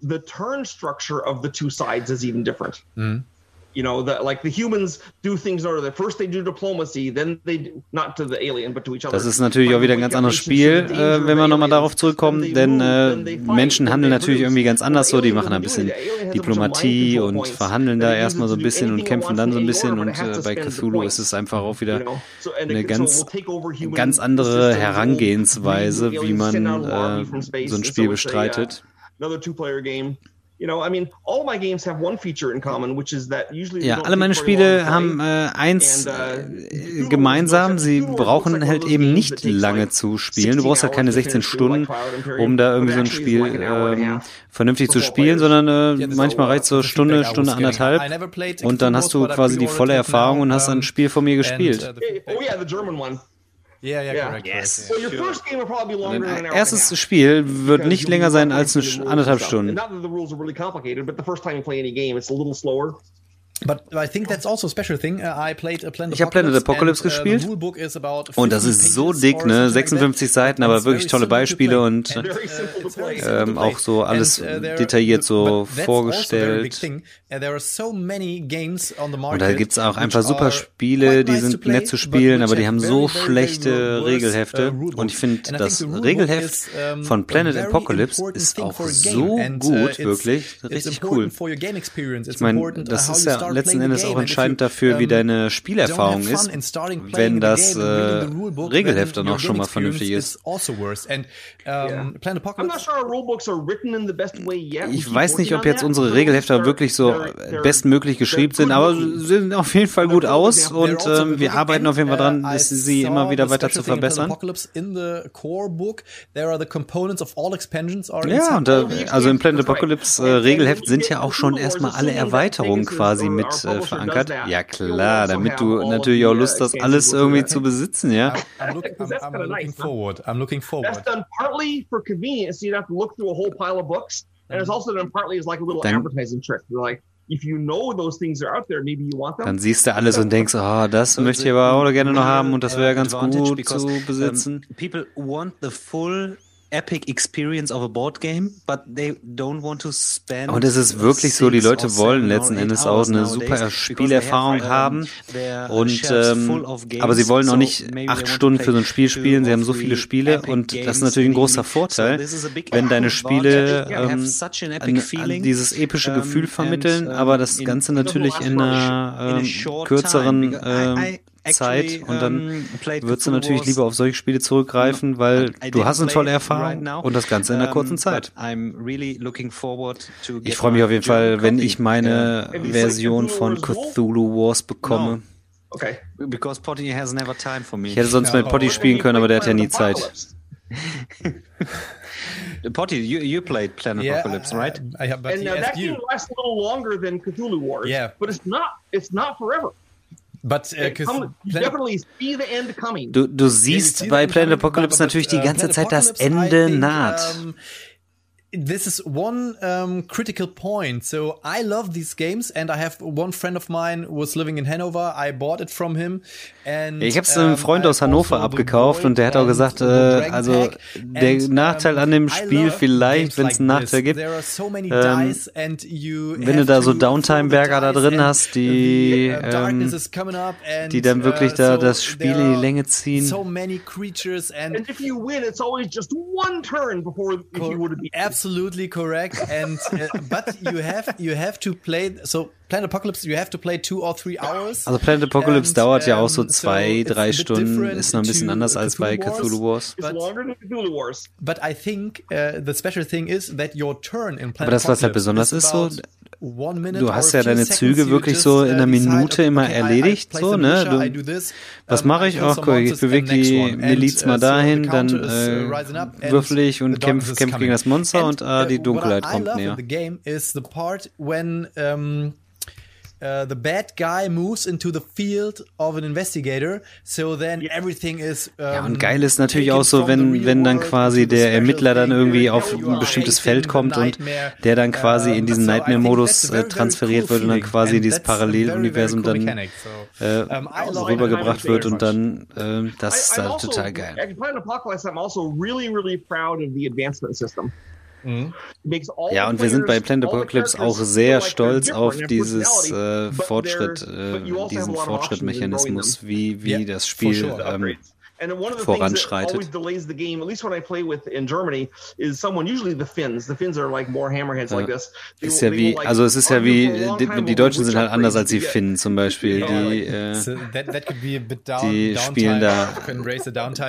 The turn structure of the two sides is even different. Mhm you know, the, like the humans do things in order. First they do diplomacy, then they do, not to the alien, but to each other. Das ist natürlich auch wieder ein ganz anderes Spiel, äh, wenn wir nochmal darauf zurückkommen, denn äh, Menschen handeln natürlich irgendwie ganz anders so. Die machen ein bisschen Diplomatie und verhandeln da erstmal so ein bisschen und kämpfen dann so ein bisschen. Und äh, bei Cthulhu ist es einfach auch wieder eine ganz, ganz andere Herangehensweise, wie man äh, so ein Spiel bestreitet. Another two-player game. Ja, alle meine Spiele haben äh, eins uh, äh, gemeinsam, sie brauchen halt eben nicht lange zu spielen. Du brauchst halt keine 16 Stunden, um da irgendwie so ein Spiel ähm, vernünftig zu spielen, sondern äh, manchmal reicht so Stunde, Stunde anderthalb und dann hast du quasi die volle Erfahrung und hast ein Spiel von mir gespielt. Oh yeah, the German one. Yeah, yeah, Yeah. correct. Yes. correct, So your first game will probably be longer than an hour and a erstes half. Spiel wird nicht länger be sein als eine anderthalb. Stunden. Not that the rules are really complicated, but the first time you play any game, it's a little slower. But I think that's also a special thing. Uh, I played a Planet Ich hab Planet Apocalypse and, uh, the gespielt. about Und das 50 ist so pages dick, ne? something like 56 that. Seiten, And aber wirklich tolle Beispiele und uh, Ähm, auch so alles And, uh, there- detailliert so but that's also a very big vorgestellt. thing. Uh, there are so many games on the Und market da gibt's auch which einfach super are Spiele, die nice sind to play, nett zu but spielen, aber die have haben so very, very schlechte uh, Regelhefte. Und ich finde, And I think das the rulebook Regelheft is, um, von Planet Apocalypse ist auch so And, uh, gut, wirklich. it's Richtig cool. Ich meine, uh, das ist ja letzten Endes auch entscheidend dafür, wie deine Spielerfahrung ist. Wenn das äh, Regelheft dann auch schon mal vernünftig ist. is also worse. And Yeah. Planet I'm not Apocalypse. sure our rulebooks are written in the best way yet. We Ich weiß nicht, ob jetzt unsere The Regelhefte rules wirklich so bestmöglich geschrieben sind, good aber sie sehen auf jeden Fall gut aus They're und also ähm, wir arbeiten auf jeden Fall and, dran, uh, sie immer wieder weiter zu verbessern. Ja, und da, also im Planet Apocalypse äh, Regelheft sind ja auch schon erstmal alle Erweiterungen quasi mit äh, verankert. Ja klar, damit du natürlich auch Lust hast, alles irgendwie zu besitzen, ja. I'm, looking forward. I'm looking forward. That's done partly for convenience, so you don't have to look through a whole pile of books, and it's also done partly as like a little Dann- advertising trick. You're like, if you know those things are out there, maybe you want them. Dann siehst du alles und denkst, oh, das möchte ich aber auch gerne noch haben und das wäre ganz gut zu besitzen. Um, people want the full epic experience of a board game, but they don't want to spend. Und es ist wirklich so, die Leute wollen letzten Endes auch eine super Spielerfahrung haben. Und ähm, aber sie wollen auch nicht acht Stunden für so ein Spiel spielen. Sie haben so viele Spiele und das ist natürlich ein großer. Vorteil, wenn deine Spiele ähm, an dieses epische Gefühl vermitteln, aber das Ganze natürlich in einer ähm, kürzeren time, Zeit und dann würdest du natürlich lieber auf solche Spiele zurückgreifen, weil du hast eine tolle Erfahrung und das Ganze in einer kurzen Zeit. Ich freue mich auf jeden Fall, wenn ich meine you Version von Cthulhu Wars bekomme. Okay. Yeah, because Potty has never time for me. Ich hätte sonst mit oh. spielen können, aber der hat ja nie Zeit. (laughs) Potty, you, you played Planet Apocalypse, right? I, I, have- but And now that asked game you. lasts a little longer than Cthulhu Wars. Yeah. But it's not. It's not forever. But uh, It 'cause come, you Planet- definitely see the end coming. Du, du siehst bei Planet Apocalypse natürlich die ganze Zeit das Ende naht. This is one um, critical point. So I love these games, and I have one friend of mine was living in Hanover. I bought it from him. And Ich habe es einem um, Freund I aus Hannover also the abgekauft und der hat auch gesagt, äh, also der And, Nachteil um, an dem Spiel vielleicht, wenn es einen like Nachteil this. gibt, so many ähm, dice and you wenn du da so Downtime-Berger da drin hast, die, the, uh, ähm, and, die dann wirklich uh, da so das Spiel in die Länge ziehen. So many creatures and And if you win, it's always just one turn before if you would beat. Absolutely correct. And uh, but you have you have to play. So Planet Apocalypse, you have to play two or three hours. Also Planet Apocalypse And, dauert ja auch so zwei, so drei Stunden, ist noch ein bisschen anders als bei Cthulhu Wars. It's but- longer than Cthulhu Wars. But I think uh, the special thing is that your turn in Planet Aber das, was halt Apocalypse besonders ist, so, about one minute du hast ja deine Züge wirklich so uh, in einer Minute immer erledigt, so, the ne? Du- Was mache ich? Ach, guck, ich bewege die Miliz uh, mal dahin, dann uh, äh, and würfel ich und kämpfe kämpf gegen das Monster und ah, uh, die what Dunkelheit kommt näher. Uh, the bad guy moves into the field of an investigator, so then everything is. Um, Ja, und geil ist natürlich auch so, wenn, wenn dann quasi der Ermittler dann irgendwie auf ein bestimmtes Feld kommt und der dann quasi in diesen I think Nightmare-Modus äh, transferiert wird und dann quasi And dieses Paralleluniversum dann äh, um, so rübergebracht wird und dann ähm, das ist halt also, total geil. Planet Apocalypse, I'm also really, really proud of the advancement system. All Ja, und wir sind bei Planet Apocalypse auch sehr stolz auf dieses äh, Fortschritt, äh, also diesen Fortschrittmechanismus, wie, wie Yeah, das Spiel ähm, And one of the things that voranschreitet. always delays the game, at least when I play with in Germany, is someone usually the Finns. The Finns are like more hammerheads like this. They ist ja wie, like, also es ist ja wie, die, die Deutschen sind halt anders als die. Finnen zum Beispiel, die äh, So that, that could be a bit down. Die spielen da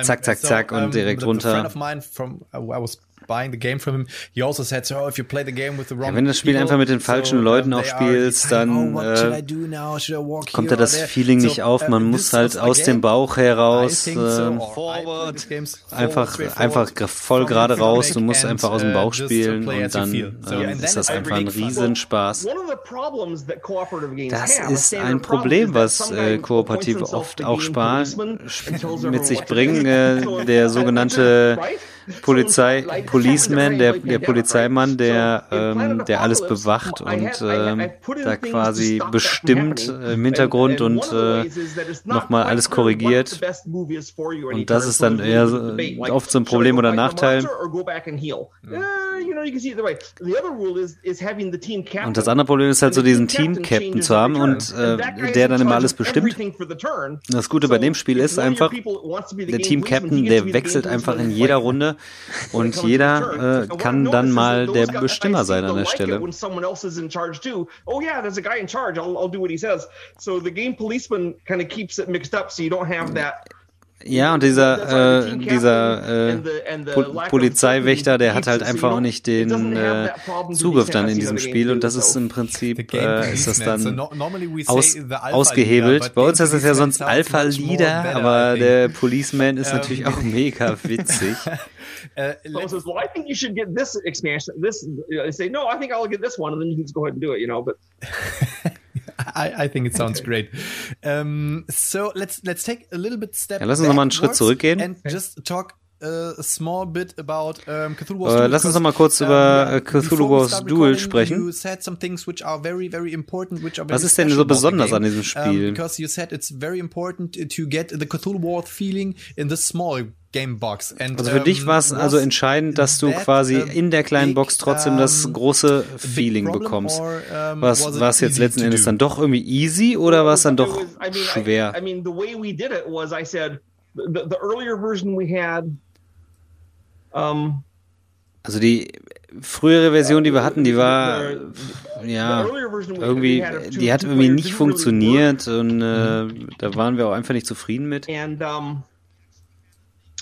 zack, zack, zack und direkt runter. A friend of mine from I was buying the game from him, he also said, so if you play the game with the wrong ja, wenn das Spiel people, einfach mit den falschen so, Leuten um, auch they are spielst, dann oh, what should äh, I do now? Should I walk kommt here da das or there? Feeling So, nicht auf. Man uh, muss halt aus dem Bauch I heraus einfach, forward, einfach straightforward, voll gerade raus. Du musst einfach aus dem uh, Bauch spielen play und dann feel. So, and then ist das einfach ein. Riesenspaß. One of the problems that cooperative games Das ist ein problem, was some äh, Kooperative oft the auch game sparen, mit sich bringen. Äh, der uh, sogenannte? Polizei, Policeman, der, der Polizeimann, der, ähm, der alles bewacht und ähm, da quasi bestimmt äh, im Hintergrund und äh, nochmal alles korrigiert. Und das ist dann eher oft so ein Problem oder Nachteil. Eh. Und das andere Problem ist halt so, diesen Team-Captain zu haben und äh, der dann immer alles bestimmt. Das Gute bei dem Spiel ist einfach, der Team-Captain, der wechselt einfach in jeder Runde und jeder äh, kann dann mal der Bestimmer sein an der Stelle. Ja, und dieser, äh, dieser äh, po Polizeiwächter, der hat halt einfach auch nicht den äh, Zugriff dann in diesem Spiel und das ist im Prinzip, äh, ist das dann aus, ausgehebelt. Bei uns heißt es ja sonst Alpha Leader, aber der Policeman ist (laughs) natürlich auch mega witzig. (laughs) Uh, So says, well, I think you should get this expansion. This, I say, no, I think I'll get this one, and then you can just go ahead and do it, you know. But (laughs) I, I think it sounds great. Um, so let's let's take a little bit step. Ja, lass uns noch mal einen Schritt zurückgehen. And just talk a small bit about um, Cthulhu Äh, Wars Duel. lass uns because, noch mal kurz um, über, äh, Cthulhu Wars Duel sprechen. You said some things which are very very important, which are very Was ist denn special so besonders game. an diesem Spiel? Um, because you said it's very important to get the Cthulhu Wars feeling in the small game box. And, Also für dich war es also was entscheidend, dass du quasi in der kleinen big, Box trotzdem das große big Feeling bekommst. Was war es jetzt letzten to Endes dann doch irgendwie easy oder war es dann doch schwer? I, mean, the way we did it was I said the, the earlier version we had. Um, Also die frühere Version, die wir hatten, die war ja irgendwie, die hat irgendwie nicht funktioniert und äh, da waren wir auch einfach nicht zufrieden mit. And um, so we actually had a thing. Basically, when we do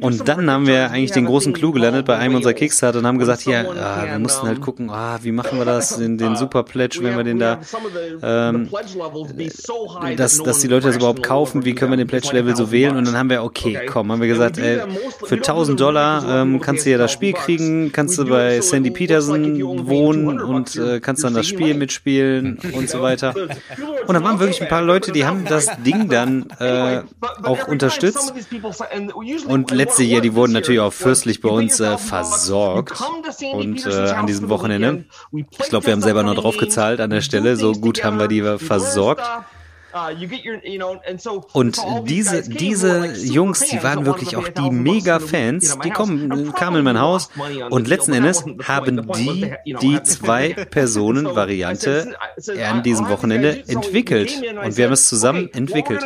Und dann haben wir eigentlich den großen Clou gelandet bei einem unserer. Kickstarter und haben gesagt, ja, ah, wir mussten halt gucken, ah, wie machen wir das, den, den uh, Super Pledge, we wenn wir den da, ähm, pledge dass, dass die Leute das überhaupt kaufen, wie können wir den Pledge-Level like so 1000 wählen? Und dann haben wir, okay, komm, haben wir gesagt, ey, für we don't do 1000 the Dollar ähm, kannst du ja das 1000 Spiel kriegen, kannst du bei Sandy Peterson wohnen 200 und äh, kannst dann das Spiel mitspielen (laughs) und so weiter. (laughs) Und da waren wirklich ein paar Leute, die haben das Ding dann äh, auch unterstützt. Und letzte Jahr, die wurden natürlich auch fürstlich bei uns äh, versorgt. Und äh, an diesem Wochenende, ich glaube, wir haben selber noch drauf gezahlt an der Stelle, so gut haben wir die versorgt. Und diese, diese Jungs, die waren wirklich auch die Mega-Fans, die kommen, kamen in mein Haus und letzten Endes haben die die Zwei-Personen-Variante (laughs) an diesem Wochenende entwickelt. Und wir haben es zusammen entwickelt.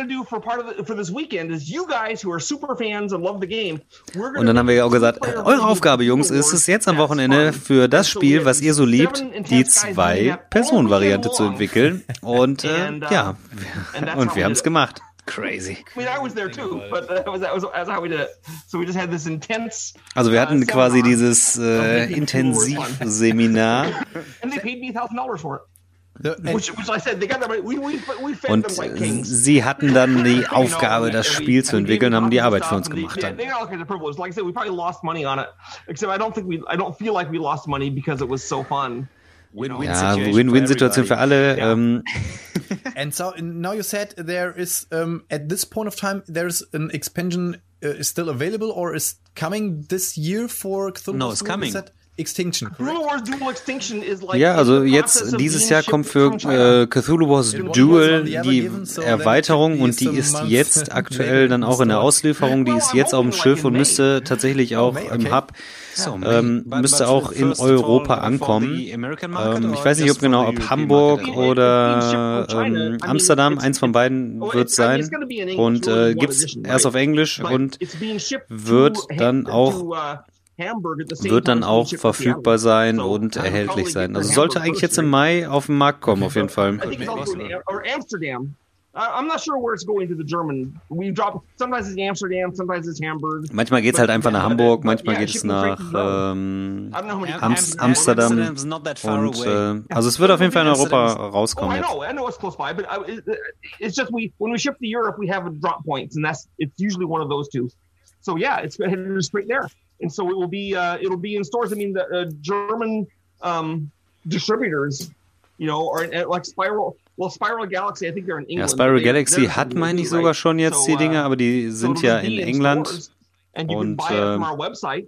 Und dann haben wir ja auch gesagt, eure Aufgabe, Jungs, ist es jetzt am Wochenende für das Spiel, was ihr so liebt, die Zwei-Personen-Variante zu entwickeln. Und äh, ja, und wir haben es gemacht. Crazy. Also wir hatten quasi dieses äh, Intensivseminar. (laughs) Und sie hatten dann die (laughs) Aufgabe, das Spiel zu entwickeln, haben die Arbeit für uns gemacht. Dann. Ja, Win-Win-Situation für alle. Ähm, (laughs) and so now you said there is um, at this point of time there's an expansion uh, is still available or is coming this year for Cthulhu? No, it's coming. Extinction. Ja, also jetzt dieses Jahr kommt für äh, Cthulhu Wars Duel die Erweiterung und die ist jetzt (laughs) aktuell dann auch in der Auslieferung. Die ist jetzt auf dem Schiff und müsste tatsächlich auch im Hub ähm, müsste auch in Europa ankommen. Ähm, ich weiß nicht, ob genau, ob Hamburg oder ähm, Amsterdam, eins von beiden wird sein. Und äh, gibt's erst auf Englisch und wird dann auch wird dann auch verfügbar sein und erhältlich sein. Also sollte eigentlich jetzt im Mai auf den Markt kommen, auf jeden Fall. I'm not sure where it's going to the German. We drop sometimes it's Amsterdam, sometimes it's Hamburg. Manchmal geht's halt einfach nach Hamburg, manchmal geht es nach ähm, Amst Amsterdam. Und äh, also es wird auf jeden Fall in Europa rauskommen. Oh, I know, I know it's close by, but I, it's just we when we ship to Europe, we have drop points, and that's it's usually one of those two. So yeah, it's headed straight there, and so it will be uh, it'll be in stores. I mean, the uh, German um, distributors, you know, are uh, like Spiral. Well, Spiral Galaxy, I think they're in England. Ja, Spiral Galaxy hat, meine ich, sogar schon jetzt die Dinge, uh, aber die sind ja in England. And you can buy it from our äh,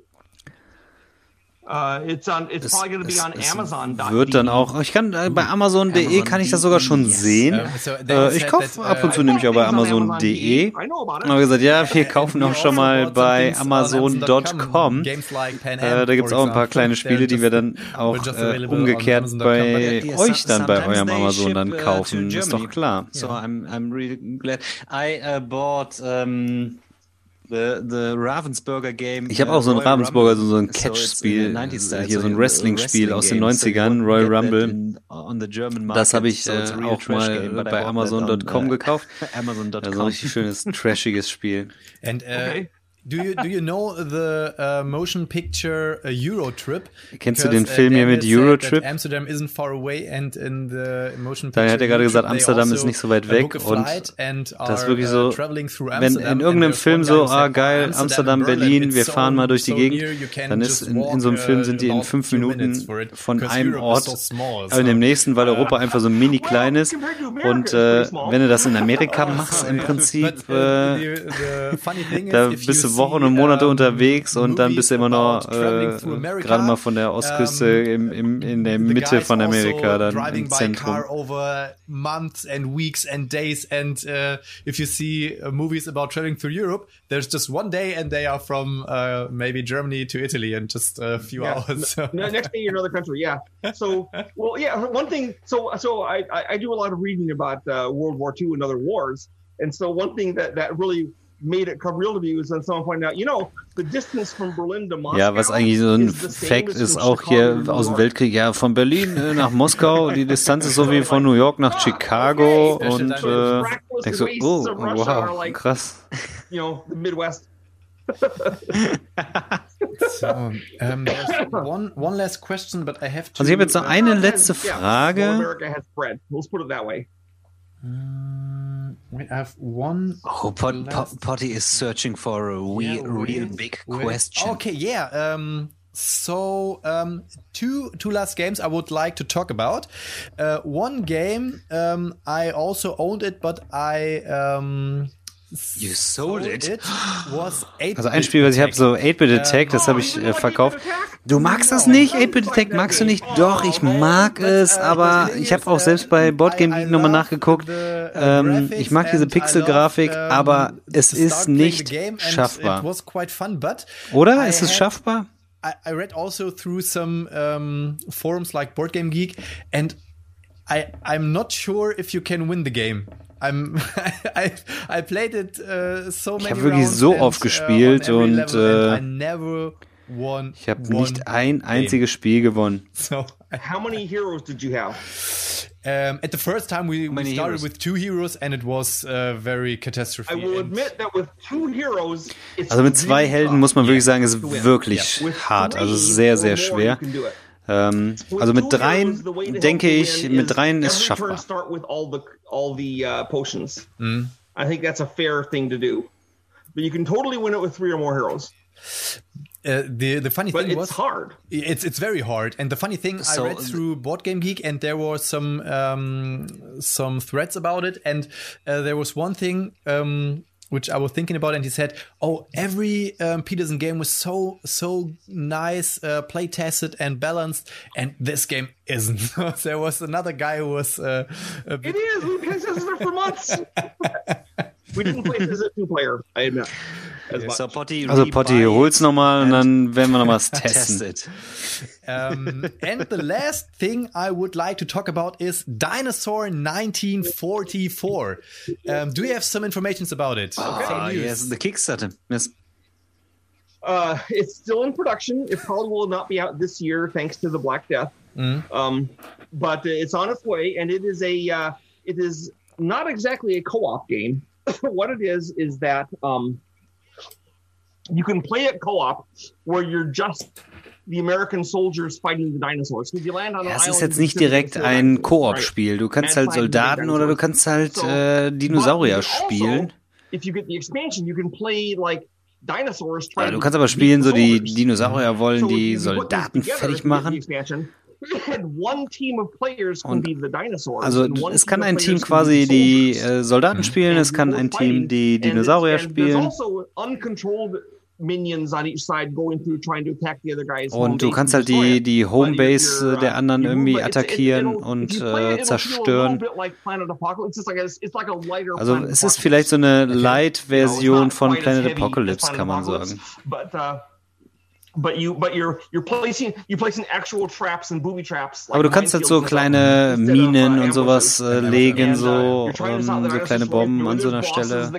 Uh, it's on, it's es, probably going to be on Amazon. Wird dann auch, ich kann äh, bei Amazon.de Amazon kann ich das sogar schon yes. sehen. äh, ich kaufe ab und zu nämlich auch bei Amazon.de. Aber gesagt, ja, wir kaufen auch schon mal bei Amazon.com. Äh, da gibt's auch ein paar kleine Spiele, die wir dann auch umgekehrt bei euch dann bei eurem Amazon dann uh, kaufen. Ist doch klar. So I'm, I'm really glad. I uh, bought um, The, the Ravensburger Game. Ich habe auch so ein Ravensburger, so, so ein Catch-Spiel, so hier so ein Wrestling-Spiel aus den 90ern, Royal Rumble. Das habe ich äh, auch mal bei Amazon.com uh, gekauft. (laughs) Amazon.com. Also ein richtig schönes, trashiges Spiel. And, uh, okay do you do you know the uh, motion picture uh, Euro Trip? Kennst du den uh, Film hier mit Euro Trip? Amsterdam isn't far away and in the motion picture. Da hat er gerade gesagt, Amsterdam ist nicht so weit weg und das ist wirklich so, wenn in irgendeinem Film so, ah geil, Amsterdam, Berlin, wir fahren mal durch die Gegend, dann ist in, in so einem Film sind die in fünf Minuten von einem Ort, in dem nächsten, weil Europa einfach so mini klein ist und äh, wenn du das in Amerika (laughs) machst im Prinzip, äh, (laughs) da bist du Wochen und Monate unterwegs und dann bist du immer noch äh, gerade mal von der Ostküste im, im, in der Mitte von Amerika, dann im Zentrum. months and weeks and days and uh, if you see uh, movies about traveling through Europe there's just one day and they are from uh, maybe Germany to Italy in just a few yeah. hours (laughs) next day you're another country yeah so well yeah one thing so so I, I do a lot of reading about uh, World War II and other wars and so one thing that that really made it come real to me was when someone pointed out, you know, the distance from Berlin to Moscow. Ja, was eigentlich so ein Fact ist auch hier aus dem Weltkrieg, ja, von Berlin äh, nach Moskau, die Distanz ist so wie von New York nach Chicago und äh, denkst so, oh, wow, krass. You know, the Midwest. (laughs) so, um, one, one last question, but I have to. Also ich habe jetzt noch eine letzte Frage. Yeah, America has spread. Let's put it that way. Um, we have one. Oh, Pot, Pot, Potty is searching for a real, yeah, real big question. Okay, yeah. Um, so um, two two last games I would like to talk about. Uh, one game um, I also owned it, but I um, You sold it? also ein Spiel, was ich habe, so 8-Bit Attack, das habe ich äh, verkauft. Du magst das nicht? 8-Bit Attack magst du nicht? Doch, ich mag es, aber ich habe auch selbst bei Boardgame Geek nochmal nachgeguckt. Ähm, ich mag diese Pixel-Grafik, aber es ist nicht schaffbar. Oder? Ist es schaffbar? I, read also through some um, forums like Board Game Geek and I, I'm not sure if you can win the game. I'm, (laughs) I, I played it uh, so many Ich habe wirklich so oft uh, gespielt uh, und äh, ich habe nicht ein einziges Spiel gewonnen. (laughs) So, how many heroes did you have? Um, at the first time, we, we started heroes? with two heroes, and it was uh, very catastrophe. I will admit that with two heroes, also mit zwei Helden muss man wirklich sagen, ist wirklich hart. Also sehr, sehr schwer. Ähm, also mit dreien denke ich, mit dreien ist schaffbar. All the uh, potions. Mm. I think that's a fair thing to do. But you can totally win it with three or more heroes. Uh, the the funny but thing it's was hard. It's it's very hard. And the funny thing, so, I read through Board Game Geek, and there were some um, some threads about it. And uh, there was one thing um, which I was thinking about, and he said, "Oh, every um, Peterson game was so so nice, uh, play tested and balanced, and this game isn't." (laughs) there was another guy who was. Uh, it is. We played tested for months. (laughs) we didn't play this as a two player. I admit. So Potti also Potti, hol's nochmal und dann werden wir noch was (laughs) testen. um, and the last thing I would like to talk about is Dinosaur 1944. Um, do you have some information about it? Oh, yes, the Kickstarter. Yes. Uh, it's still in production. It probably will not be out this year, thanks to the Black Death. Mm. Um, but it's on its way, and it is a uh, it is not exactly a co-op game. (laughs) what it is is that um, you can play it co-op where you're just the American soldiers fighting the dinosaurs. you land on Ja, es ist jetzt nicht direkt ein dinosaurs, Koop-Spiel. Du kannst halt Soldaten oder du kannst halt äh, Dinosaurier spielen. If you get the expansion, you can play like dinosaurs. Ja, du kannst aber spielen, so die. Dinosaurier wollen die Soldaten fertig machen. expansion, and one team of players can Und be the dinosaurs, Also es kann of ein Team quasi the die soldiers. äh, Soldaten spielen, es kann ein Team die Dinosaurier spielen. Minions on each side going through trying to attack the other guys. Und du kannst halt die, die Homebase äh, der anderen irgendwie attackieren und äh, zerstören. Also es ist vielleicht so eine Light-Version von Planet Apocalypse, kann man sagen. Uh. Aber du kannst halt so kleine Minen und sowas äh, legen, so, ähm, so kleine Bomben an so einer Stelle.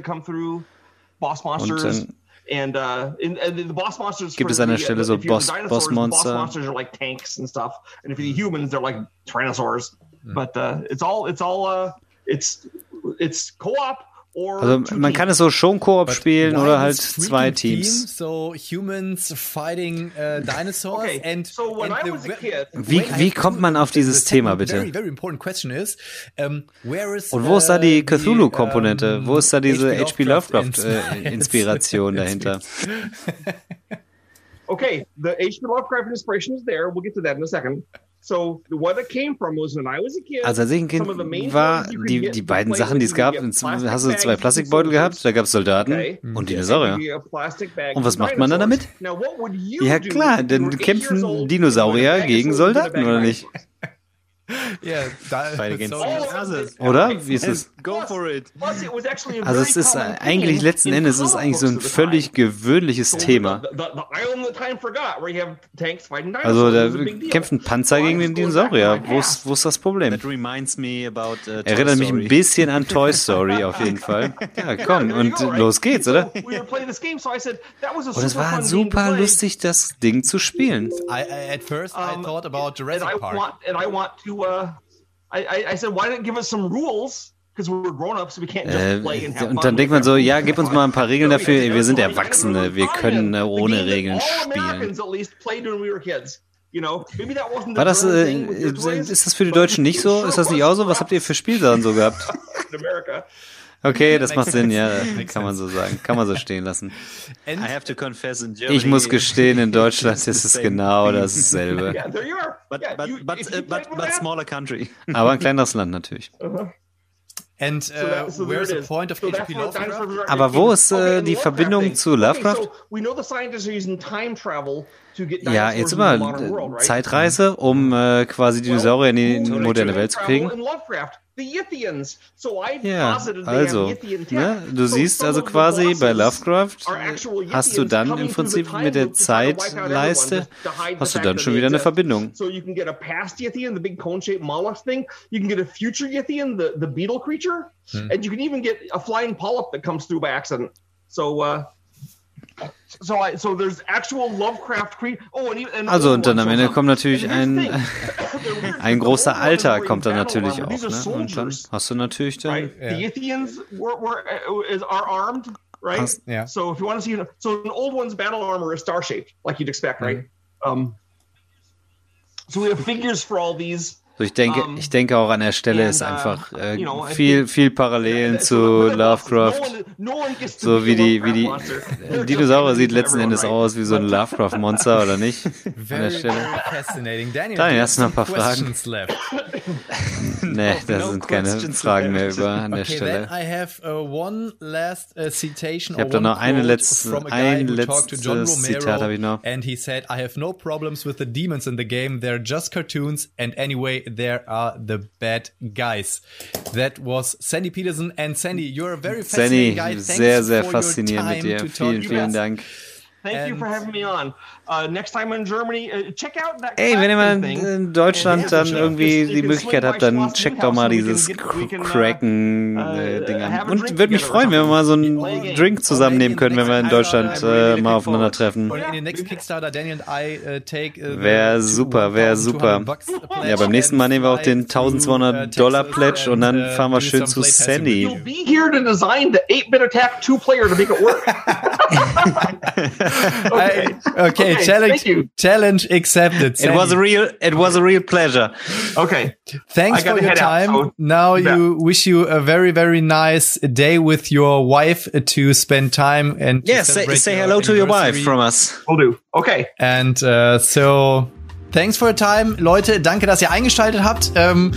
Und dann And uh, and the boss monsters Gibt for es der the, Stelle so Boss- Boss Monster? Boss monsters are like tanks and stuff, and if you're the humans, they're like tyrannosaurs. Hm. But uh, it's all it's all uh, it's it's co-op Also man kann es so schon Koop spielen oder halt zwei theme? Teams. So humans fighting uh, dinosaurs Okay, and so when and I the was a ve- kid- Wie, wie kommt man auf dieses the Thema bitte? Very, very important question is, um, where is Und wo ist da die the, Cthulhu-Komponente? um, Wo ist da diese H.P. H.P. Lovecraft Lovecraft-Inspiration (laughs) dahinter? (laughs) Okay, the H.P. Lovecraft inspiration is there. We'll get to that in a second. So what it came from was when I was a kid. Also als ich ein Kind some of the main war, die, die beiden Sachen, die es gab, hast du zwei Plastikbeutel gehabt, da gab es Soldaten Okay. und Dinosaurier. Und was macht man dann damit? Ja klar, dann kämpfen Dinosaurier gegen Soldaten, oder nicht? (laughs) Yeah, da, Fight against so- dinosaurs. Oh, Oder? Wie ist es? Go for it. Plus, it was actually a Also es ist eigentlich letzten Endes ist es eigentlich so ein völlig gewöhnliches Thema. Also da kämpft ein Panzer gegen den Dinosaurier. Wo ist, wo ist das Problem? Uh, Erinnert mich ein bisschen an Toy (laughs) Story auf jeden Fall. Ja, komm, und los geht's, oder? Und es super war super lustig, das Ding zu spielen. I, at first, I thought about Jurassic Park. To. Uh, I, I, I said, why didn't give us some rules? Because we're grown ups, we can't just Äh, play and have und dann denkt man so, ja, gib uns mal ein paar Regeln dafür. Wir sind Erwachsene, wir können äh, ohne Regeln spielen. War das, äh, ist das für die Deutschen nicht so? Ist das nicht auch so? Was habt ihr für Spielsachen so gehabt? (laughs) Okay, (laughs) das macht Sinn, ja, kann man so sagen. Kann man so stehen lassen. And I have to confess in Germany. Ich muss gestehen, in Deutschland ist es genau dasselbe. (laughs) But but but, uh, but but smaller country. (laughs) Aber ein kleineres Land natürlich. and So uh, that- so where's the point of So H.P. Lovecraft? Aber wo ist, äh, and die Verbindung zu Okay, Lovecraft? so we know the scientists are using time travel to get Ja, jetzt immer? Zeitreise, um äh, quasi Dinosaurier in die moderne Welt zu kriegen. Ja, also, ne, du So siehst also quasi bei Lovecraft actual hast du dann im Prinzip time mit der Zeitleiste hast du dann schon wieder eine. Verbindung. So So, so I, so there's actual Lovecraft creature. Oh, and, even- and Also, another und dann one am shows Ende up. kommt natürlich And here's ein, the thing. (laughs) They're weird, ein but großer the old ones Alter wearing kommt dann battle natürlich armor. auch. These are Ne? Und dann soldiers, hast du natürlich dann right? Yeah. The Yithians were, were uh, is, are armed, right? Hast- Yeah. So if you want to see, so an old one's battle armor is star shaped, like you'd expect, right? Mm-hmm. Um, so we have figures for all these. So, ich denke, Um, ich denke auch an der Stelle and, ist uh, einfach äh, you know, I viel, think- viel Parallelen So zu Lovecraft. No one, no one So wie die, wie Lovecraft die Dinosaurier sieht letzten Endes right? aus wie so ein Lovecraft-Monster, oder nicht? (laughs) An der Very, Stelle. very fascinating. Daniel, Daniel, hast du noch ein paar left? (laughs) Nee, da no sind keine Fragen mehr über an der Okay, Stelle. then I have uh, one last uh, citation. Ich hab or da noch eine letzte- ein letztes Zitat hab ich noch. And he said, I have no problems with the demons in the game. They're just cartoons. And anyway, there are the bad guys. That was Sandy Peterson. And Sandy, you're a very fascinating Sandy, guy. Thanks sehr, sehr for your faszinierend mit dir. Vielen, vielen us. Dank. Thank you for having me on. Uh, next time in Germany, uh, check out that. Ey, wenn ihr mal in Deutschland dann Yeah, irgendwie die Möglichkeit habt, dann checkt doch mal can dieses can, uh, Cracken-Ding uh, an. have a Und würde mich freuen, wenn wir mal so einen. Drink zusammennehmen können, wenn wir in Deutschland äh, mal aufeinandertreffen. Und in den nächsten Kickstarter, Daniel and I uh, take. Uh, Wär super, wär super. Ja, beim nächsten Mal nehmen wir auch den 1200 Dollar Pledge und dann fahren wir schön zu Sandy. (laughs) (laughs) You'll be here to design the 8-bit attack two-player to make it work. Okay, okay, challenge, thank you. challenge accepted. It was a real, it was a real pleasure. Okay. Thanks for your out, time. so- now Yeah. you wish you a very very nice day with your wife to spend time and Yeah, say, say hello to your wife from us. Will do. Okay. And uh, so, thanks for your time, Leute. Danke, dass ihr eingeschaltet habt. Ähm,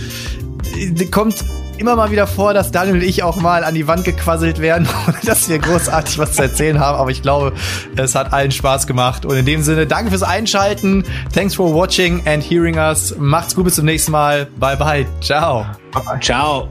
kommt immer mal wieder vor, dass Daniel und ich auch mal an die Wand gequasselt werden, (laughs) dass wir großartig was zu erzählen haben. Aber ich glaube, es hat allen Spaß gemacht. Und in dem Sinne, danke fürs Einschalten. Thanks for watching and hearing us. Macht's gut, bis zum nächsten Mal. Bye bye. Ciao. Ciao.